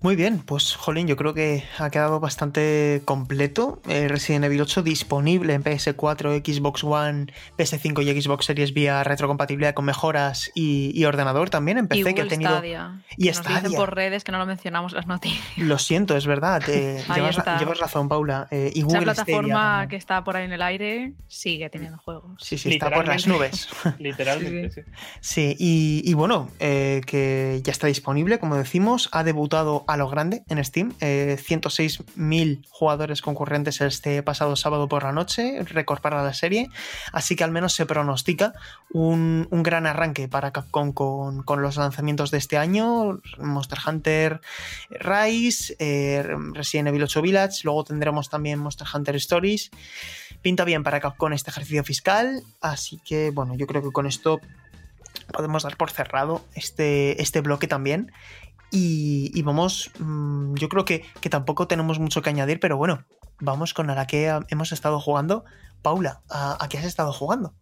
[SPEAKER 1] Muy bien, pues Jolín, yo creo que ha quedado bastante completo. Eh, Resident Evil 8 disponible en PS4, Xbox One, PS5 y Xbox Series vía retrocompatibilidad con mejoras y, y ordenador también. En PC
[SPEAKER 2] y
[SPEAKER 1] que ha tenido.
[SPEAKER 2] Stadia.
[SPEAKER 1] y
[SPEAKER 2] que Nos dicen
[SPEAKER 1] Stadia.
[SPEAKER 2] por redes que no lo mencionamos en las noticias.
[SPEAKER 1] Lo siento, es verdad. eh, llevas, razón, Paula. eh, y
[SPEAKER 2] Esa
[SPEAKER 1] Google
[SPEAKER 2] plataforma
[SPEAKER 1] Stadia
[SPEAKER 2] que está por ahí en el aire sigue teniendo juegos.
[SPEAKER 1] Sí, sí, está por las nubes.
[SPEAKER 4] Literalmente,
[SPEAKER 2] Sí,
[SPEAKER 4] sí.
[SPEAKER 1] Sí, y, y bueno, eh, que ya está disponible, como decimos, ha debutado a lo grande en Steam. Eh, 106.000 jugadores concurrentes este pasado sábado por la noche, récord para la serie. Así que al menos se pronostica un, un gran arranque para Capcom con, con los lanzamientos de este año: Monster Hunter Rise, eh, Resident Evil 8 Village, luego tendremos también Monster Hunter Stories. Pinta bien para Capcom este ejercicio fiscal, así que bueno, yo creo que con esto podemos dar por cerrado este, este bloque también. Y, y vamos, mm, yo creo que, que tampoco tenemos mucho que añadir, pero bueno, vamos con a la que hemos estado jugando. Paula, ¿a, a qué has estado jugando?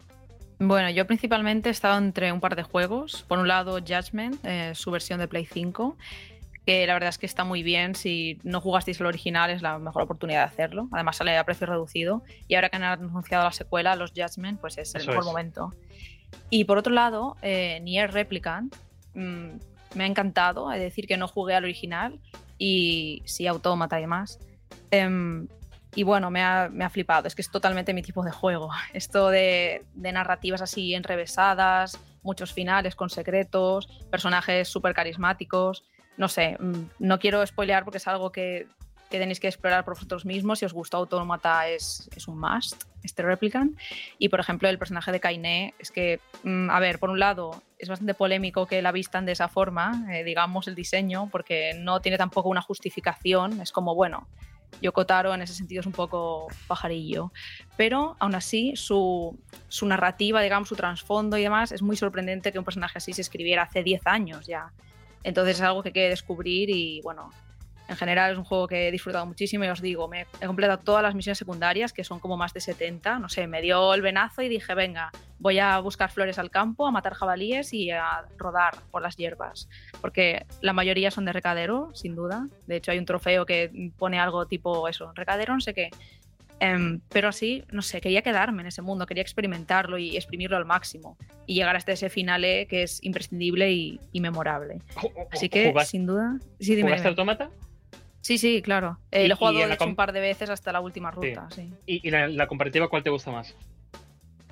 [SPEAKER 2] Bueno, yo principalmente he estado entre un par de juegos. Por un lado, Judgment, eh, su versión de Play 5, que la verdad es que está muy bien. Si no jugasteis el original, es la mejor oportunidad de hacerlo. Además, sale a precio reducido. Y ahora que han anunciado la secuela, los Judgment, pues es el
[SPEAKER 4] Eso
[SPEAKER 2] mejor
[SPEAKER 4] es.
[SPEAKER 2] momento. Y por otro lado, eh, Nier Replicant mm, me ha encantado. Es decir, que no jugué al original y sí, Autómata y demás. Em, y bueno, me ha, me ha flipado. Es que es totalmente mi tipo de juego. Esto de, de narrativas así enrevesadas, muchos finales con secretos, personajes súper carismáticos. No sé, mm, no quiero spoilear porque es algo que, que tenéis que explorar por vosotros mismos. Si os gustó Autómata es, un must, este Replicant. Y por ejemplo, el personaje de Kainé es que, mm, a ver, por un lado, es bastante polémico que la vistan de esa forma, eh, digamos, el diseño, porque no tiene tampoco una justificación. Es como, bueno, Yoko Taro en ese sentido es un poco pajarillo. Pero aún así, su, su narrativa, digamos, su trasfondo y demás, es muy sorprendente que un personaje así se escribiera hace 10 años ya. Entonces es algo que hay que descubrir y bueno, en general es un juego que he disfrutado muchísimo y os digo, me he completado todas las misiones secundarias, que son como más de 70, no sé, me dio el venazo y dije, venga, voy a buscar flores al campo, a matar jabalíes y a rodar por las hierbas, porque la mayoría son de recadero, sin duda. De hecho hay un trofeo que pone algo tipo eso, recadero, no sé qué. Em, pero así, no sé, quería quedarme en ese mundo, quería experimentarlo y exprimirlo al máximo y llegar hasta ese finale que es imprescindible y, y memorable. Así que,
[SPEAKER 4] ¿Jugaste,
[SPEAKER 2] sin duda, sí, dime,
[SPEAKER 4] ¿jugaste
[SPEAKER 2] dime.
[SPEAKER 4] automata?
[SPEAKER 2] Sí, sí, claro. Eh,
[SPEAKER 4] Y-
[SPEAKER 2] lo he jugado hecho, un par de veces hasta la última ruta, sí.
[SPEAKER 4] ¿Y, y la, la comparativa cuál te gusta más?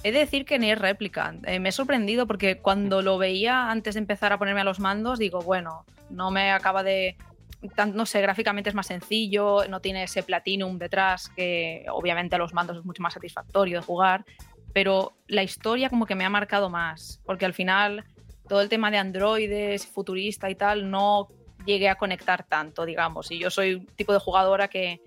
[SPEAKER 2] He de decir que ni es Replicant. Eh, me he sorprendido porque cuando lo veía antes de empezar a ponerme a los mandos, digo, bueno, no me acaba de. tan- no sé, gráficamente es más sencillo, no tiene ese Platinum detrás, que obviamente a los mandos es mucho más satisfactorio de jugar, pero la historia como que me ha marcado más, porque al final todo el tema de androides, futurista y tal, no llegué a conectar tanto, digamos. Y yo soy un tipo de jugadora que,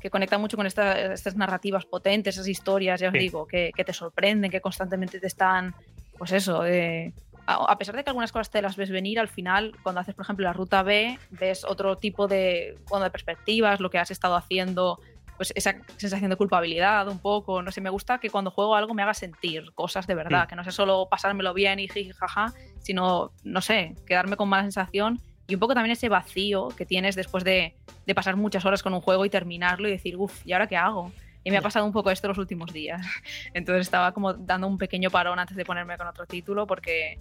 [SPEAKER 2] que conecta mucho con esta- estas narrativas potentes, esas historias, ya os
[SPEAKER 4] Sí.
[SPEAKER 2] digo, que, que te sorprenden, que constantemente te están, pues eso, eh, a, a pesar de que algunas cosas te las ves venir, al final, cuando haces, por ejemplo, la ruta B, ves otro tipo de, bueno, de perspectivas, lo que has estado haciendo, pues esa sensación de culpabilidad un poco, no sé, me gusta que cuando juego algo me haga sentir cosas de verdad,
[SPEAKER 4] Mm.
[SPEAKER 2] que no sea solo pasármelo bien y jaja, sino, no sé, quedarme con mala sensación y un poco también ese vacío que tienes después de, de pasar muchas horas con un juego y terminarlo y decir, uff, ¿y ahora qué hago? Y me ha pasado un poco esto los últimos días. Entonces estaba como dando un pequeño parón antes de ponerme con otro título porque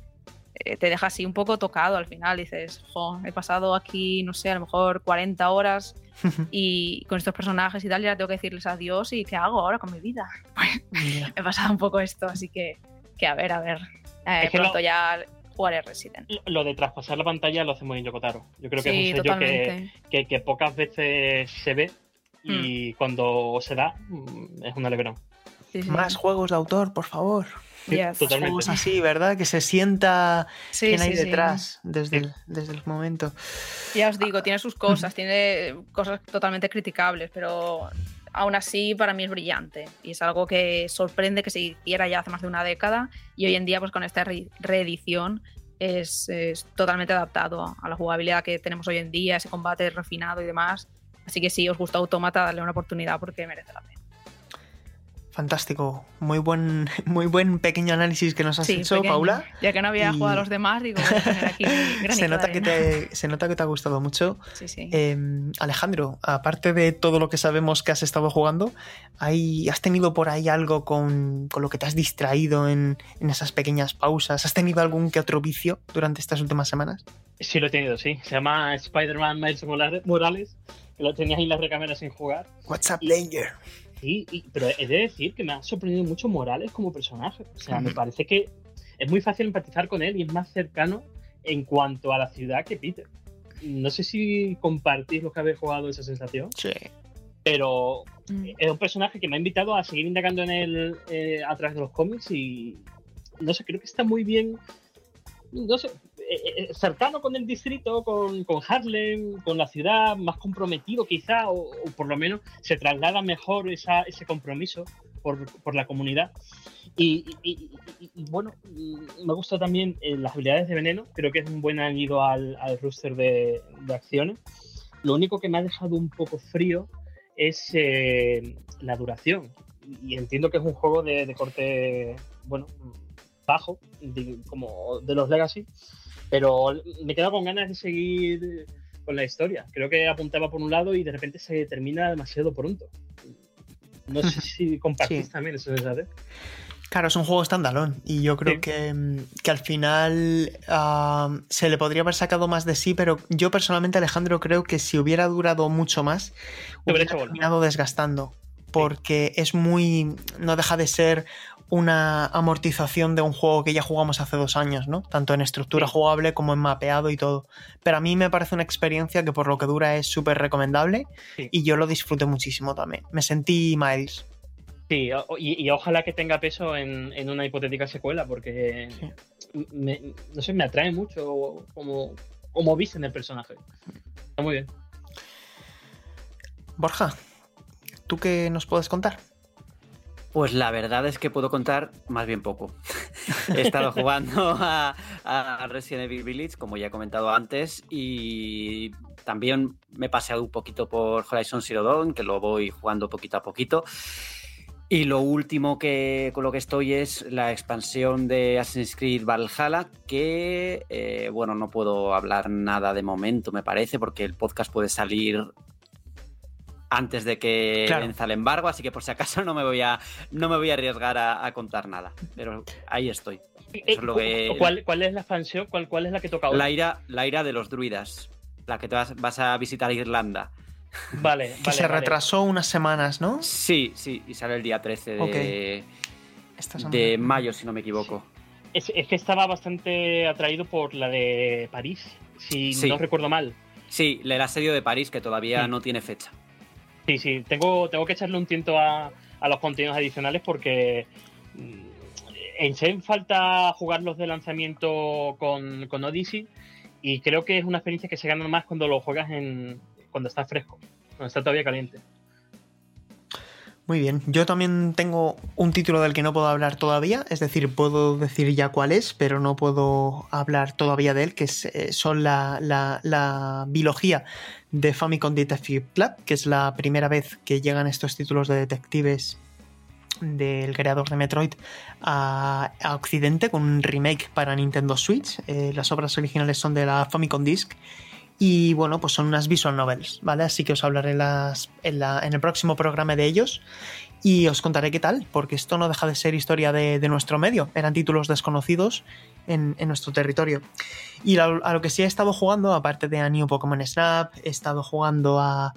[SPEAKER 2] eh, te deja así un poco tocado al final. Dices, jo, he pasado aquí, no sé, a lo mejor 40 horas y con estos personajes y tal, ya tengo que decirles adiós y ¿qué hago ahora con mi vida?
[SPEAKER 1] Ya.
[SPEAKER 2] Me ha pasado un poco esto, así que, que a ver, a ver. Eh, pronto
[SPEAKER 4] lo-
[SPEAKER 2] ya jugaré Resident.
[SPEAKER 4] Lo- Lo de traspasar la pantalla lo hace muy bien Yokotaro. Yo creo que
[SPEAKER 2] sí,
[SPEAKER 4] es un sello que, que, que pocas veces se ve
[SPEAKER 2] Hmm.
[SPEAKER 4] y cuando se da mm, es un alegrón.
[SPEAKER 2] Sí, sí.
[SPEAKER 1] Más juegos de autor, por favor.
[SPEAKER 4] Sí,
[SPEAKER 2] Yes.
[SPEAKER 4] totalmente.
[SPEAKER 1] Juegos así, ¿verdad? Que se sienta
[SPEAKER 2] Sí,
[SPEAKER 1] quién hay detrás desde,
[SPEAKER 4] Sí.
[SPEAKER 1] el, desde el momento.
[SPEAKER 2] Ya os digo, tiene sus cosas, tiene cosas totalmente criticables, pero aún así para mí es brillante y es algo que sorprende que se hiciera ya hace más de una década y hoy en día pues con esta re- reedición es, totalmente adaptado a- a la jugabilidad que tenemos hoy en día, ese combate refinado y demás. Así que si os gusta Automata, darle una oportunidad porque merece la pena.
[SPEAKER 1] Fantástico. Muy buen, muy buen pequeño análisis que nos has hecho,
[SPEAKER 2] pequeño.
[SPEAKER 1] Paula.
[SPEAKER 2] Ya que no había
[SPEAKER 1] Y-
[SPEAKER 2] jugado a los demás, digo, voy a poner aquí
[SPEAKER 1] Se nota, que te, se nota que te ha gustado mucho.
[SPEAKER 2] Sí, sí.
[SPEAKER 1] Eh, Alejandro, aparte de todo lo que sabemos que has estado jugando, ¿hay, ¿has tenido por ahí algo con, con lo que te has distraído en, en esas pequeñas pausas? ¿Has tenido algún que otro vicio durante estas últimas semanas?
[SPEAKER 4] Sí, lo he tenido, sí. Se llama Spider-Man Miles Morales, que lo tenías ahí en la recámara sin jugar.
[SPEAKER 1] WhatsApp Danger.
[SPEAKER 4] Sí, y- pero he de decir que me ha sorprendido mucho Morales como personaje. O sea, me parece que es muy fácil empatizar con él y es más cercano en cuanto a la ciudad que Peter. No sé si compartís los que habéis jugado esa sensación,
[SPEAKER 1] Sí.
[SPEAKER 4] pero
[SPEAKER 2] Mm.
[SPEAKER 4] es un personaje que me ha invitado a seguir indagando en él eh, a través de los cómics y no sé, creo que está muy bien, no sé, eh, eh, cercano con el distrito, con, con Harlem, con la ciudad, más comprometido quizá, o, o por lo menos se traslada mejor esa- ese compromiso por, por la comunidad. Y, y- y- y- bueno, mm, me gusta también eh, las habilidades de veneno, creo que es un buen añadido al, al roster de, de acciones. Lo único que me ha dejado un poco frío es eh, la duración. Y entiendo que es un juego de, de corte, bueno, bajo, de- como de los Legacy, pero me he quedado con ganas de seguir con la historia. Creo que apuntaba por un lado y de repente se termina demasiado pronto. No sé si compartís
[SPEAKER 1] Sí.
[SPEAKER 4] también eso, ¿sabes?
[SPEAKER 1] Claro, es un juego standalone y yo creo
[SPEAKER 4] Sí.
[SPEAKER 1] que, mm, que al final se le podría haber sacado más de sí, pero yo personalmente, Alejandro, creo que si hubiera durado mucho más,
[SPEAKER 4] hubiera
[SPEAKER 1] terminado desgastando, porque es muy... no deja de ser una amortización de un juego que ya jugamos hace dos años, ¿no? Tanto en estructura jugable como en mapeado y todo. Pero a mí me parece una experiencia que por lo que dura es súper recomendable
[SPEAKER 4] Sí.
[SPEAKER 1] y yo lo disfruté muchísimo también. Me sentí Miles.
[SPEAKER 4] Sí, y, y ojalá que tenga peso en, en una hipotética secuela, porque me- no sé, me atrae mucho como, como en el personaje. Está muy bien.
[SPEAKER 1] Borja, ¿tú qué nos puedes contar?
[SPEAKER 3] Pues la verdad es que puedo contar más bien poco. He estado jugando a, Resident Evil Village, como ya he comentado antes, y también me he paseado un poquito por Horizon Zero Dawn, que lo voy jugando poquito a poquito. Y lo último que con lo que estoy es la expansión de Assassin's Creed Valhalla, que eh, bueno, no puedo hablar nada de momento, me parece, porque el podcast puede salir antes de que
[SPEAKER 1] Claro.
[SPEAKER 3] venza el embargo, así que por si acaso no me voy a, no me voy a arriesgar a, a contar nada. Pero ahí estoy.
[SPEAKER 4] Eh,
[SPEAKER 3] es lo que-
[SPEAKER 4] ¿Cuál, cuál es la expansión? ¿Cuál, ¿Cuál es la que toca ahora?
[SPEAKER 3] La ira, la ira de los druidas, la que te vas, vas a visitar Irlanda.
[SPEAKER 4] Vale,
[SPEAKER 1] Que
[SPEAKER 4] vale.
[SPEAKER 1] se
[SPEAKER 4] vale.
[SPEAKER 1] retrasó unas semanas, ¿no?
[SPEAKER 3] Sí, sí, y sale el día 13 de, de mayo, si no me equivoco.
[SPEAKER 4] Es, es que estaba bastante atraído por la de París, si
[SPEAKER 3] Sí.
[SPEAKER 4] no recuerdo mal.
[SPEAKER 3] Sí, el asedio de París, que todavía
[SPEAKER 4] Sí.
[SPEAKER 3] no tiene fecha.
[SPEAKER 4] Sí, sí, tengo, tengo que echarle un tiento a, a los contenidos adicionales porque mm, en falta jugar los de lanzamiento con, con Odyssey y creo que es una experiencia que se gana más cuando lo juegas en cuando está fresco, cuando está todavía caliente.
[SPEAKER 1] Muy bien. Yo también tengo un título del que no puedo hablar todavía, es decir, puedo decir ya cuál es, pero no puedo hablar todavía de él, que es, eh, son la, la, la biología de Famicom Detective Club, que es la primera vez que llegan estos títulos de detectives del creador de Metroid a, Occidente con un remake para Nintendo Switch. Eh, las obras originales son de la Famicom Disk y bueno, pues son unas visual novels, ¿vale? Así que os hablaré las, en, la- en el próximo programa de ellos y os contaré qué tal, porque esto no deja de ser historia de nuestro medio. Eran títulos desconocidos en, nuestro territorio. Y a, lo que sí he estado jugando, aparte de a New Pokémon Snap, he estado jugando a,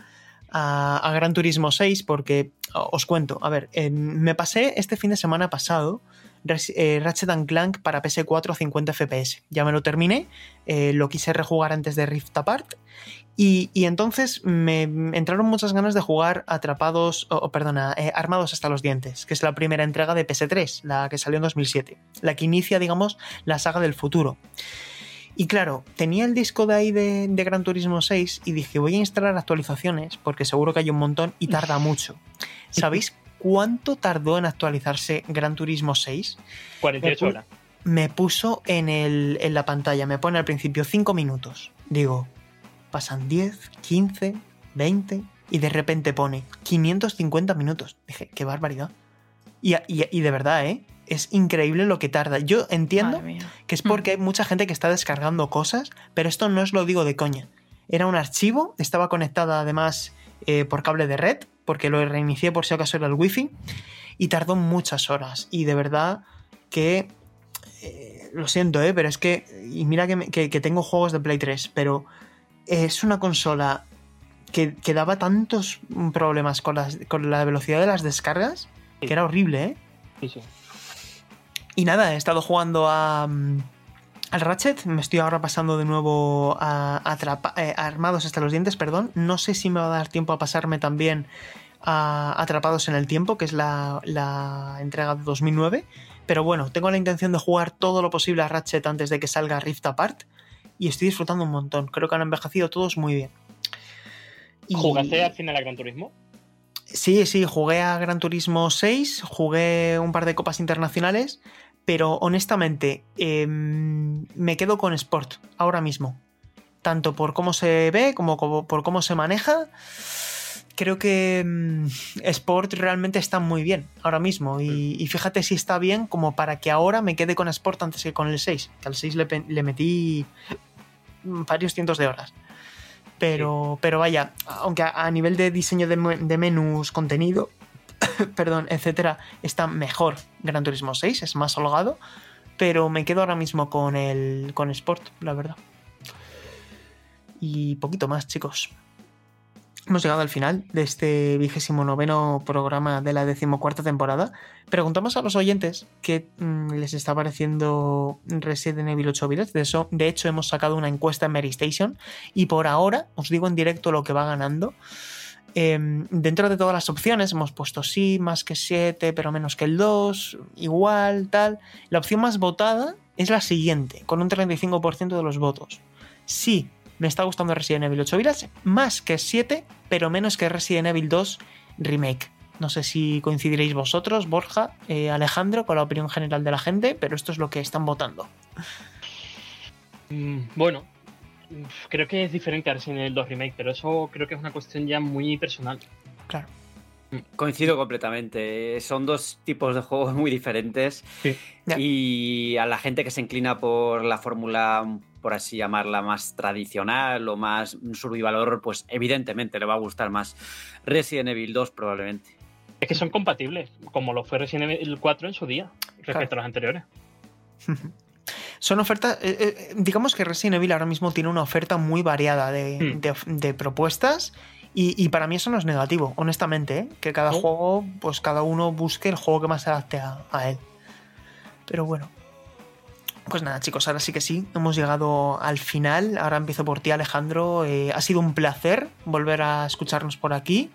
[SPEAKER 1] a, a Gran Turismo 6, porque os cuento, a ver, eh, me pasé este fin de semana pasado eh, Ratchet and Clank para PS4 a 50 FPS. Ya me lo terminé, eh, lo quise rejugar antes de Rift Apart. Y, y entonces me entraron muchas ganas de jugar atrapados, o o perdona, eh, armados hasta los dientes, que es la primera entrega de PS3, la que salió en 2007, la que inicia, digamos, la saga del futuro. Y claro, tenía el disco de ahí de, de Gran Turismo 6 y dije, voy a instalar actualizaciones, porque seguro que hay un montón y tarda mucho. ¿Sabéis cuánto tardó en actualizarse Gran Turismo 6?
[SPEAKER 4] 48
[SPEAKER 1] Me pu-
[SPEAKER 4] horas.
[SPEAKER 1] me puso en, el, en la pantalla, me pone al principio 5 minutos. Digo, pasan 10, 15, 20 y de repente pone 550 minutos. Dije, qué barbaridad. Y, y- y de verdad, ¿eh? Es increíble lo que tarda. Yo entiendo que es porque hay mucha gente que está descargando cosas, pero esto no os lo digo de coña. Era un archivo, estaba conectada además eh, por cable de red, porque lo reinicié por si acaso era el wifi, y tardó muchas horas. Y de verdad que... eh, lo siento, ¿eh? pero es que... Y mira que, me- que- que tengo juegos de Play 3, pero es una consola que, que daba tantos problemas con, las- con la velocidad de las descargas, que era horrible, ¿eh?
[SPEAKER 4] Sí, sí.
[SPEAKER 1] Y nada, he estado jugando a, mm, al Ratchet. Me estoy ahora pasando de nuevo a, atrapa- eh, Armados hasta los dientes, perdón. No sé si me va a dar tiempo a pasarme también a Atrapados en el Tiempo, que es la, la entrega de 2009. Pero bueno, tengo la intención de jugar todo lo posible a Ratchet antes de que salga Rift Apart. Y estoy disfrutando un montón. Creo que han envejecido todos muy bien. Y-
[SPEAKER 4] ¿Jugaste al final a Gran Turismo?
[SPEAKER 1] Sí, sí, jugué a Gran Turismo 6, jugué un par de copas internacionales, pero honestamente em, me quedo con Sport ahora mismo. Tanto por cómo se ve como, como por cómo se maneja. Creo que em, Sport realmente está muy bien ahora mismo. Y, y fíjate si está bien como para que ahora me quede con Sport antes que con el 6. Que al 6 le, metí varios cientos de horas. Pero, pero vaya, aunque a, a nivel de diseño de, de menús, contenido, perdón, etcétera, está mejor Gran Turismo 6, es más holgado, pero me quedo ahora mismo con el con Sport, la verdad. Y poquito más, chicos. Hemos llegado al final de este vigésimo noveno programa de la decimocuarta temporada. Preguntamos a los oyentes qué mm, les está pareciendo Resident Evil 8 Village. De, eso, de hecho, hemos sacado una encuesta en Mary Station y por ahora os digo en directo lo que va ganando. Eh, dentro de todas las opciones hemos puesto sí, más que 7, pero menos que el 2, igual, tal. La opción más votada es la siguiente, con un 35% de los votos. Sí, me está gustando Resident Evil 8 Village, más que 7, pero menos que Resident Evil 2 Remake. No sé si coincidiréis vosotros, Borja, eh, Alejandro, con la opinión general de la gente, pero esto es lo que están votando.
[SPEAKER 4] Mm, Bueno, creo que es diferente a Resident Evil 2 Remake, pero eso creo que es una cuestión ya muy personal.
[SPEAKER 1] Claro.
[SPEAKER 3] Coincido completamente. Son dos tipos de juegos muy diferentes.
[SPEAKER 4] Sí.
[SPEAKER 3] Y a la gente que se inclina por la fórmula, por así llamarla, más tradicional o más survival horror, pues evidentemente le va a gustar más Resident Evil 2 probablemente.
[SPEAKER 4] Es que son compatibles, como lo fue Resident Evil 4 en su día, respecto a los anteriores.
[SPEAKER 1] Son ofertas, eh, eh, digamos que Resident Evil ahora mismo tiene una oferta muy variada de,
[SPEAKER 4] Hmm.
[SPEAKER 1] de- de propuestas y, y para mí eso no es negativo, honestamente, ¿eh? que cada juego, pues cada uno busque el juego que más se adapte a, a él. Pero bueno. Pues nada, chicos, ahora sí que sí, hemos llegado al final. Ahora empiezo por ti, Alejandro. Eh, ha sido un placer volver a escucharnos por aquí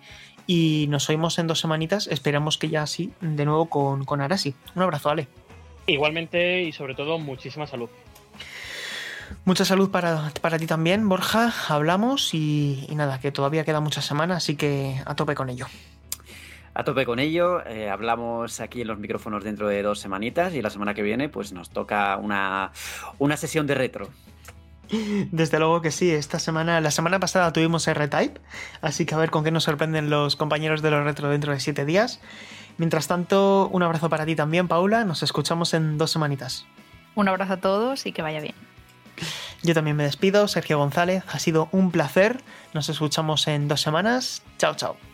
[SPEAKER 1] y nos oímos en dos semanitas. Esperamos que ya así, de nuevo con, con Arasi. Un abrazo, Ale.
[SPEAKER 4] Igualmente y sobre todo muchísima salud.
[SPEAKER 1] Mucha salud para, para ti también, Borja. Hablamos y, y nada, que todavía queda mucha semana, así que a tope con ello.
[SPEAKER 3] A tope con ello, eh, hablamos aquí en los micrófonos dentro de dos semanitas y la semana que viene pues nos toca una, una sesión de retro.
[SPEAKER 1] Desde luego que sí, esta semana, la semana pasada tuvimos R-Type, así que a ver con qué nos sorprenden los compañeros de los retro dentro de siete días. Mientras tanto, un abrazo para ti también, Paula. Nos escuchamos en dos semanitas.
[SPEAKER 2] Un abrazo a todos y que vaya bien.
[SPEAKER 1] Yo también me despido, Sergio González. Ha sido un placer. Nos escuchamos en dos semanas. Chao, chao.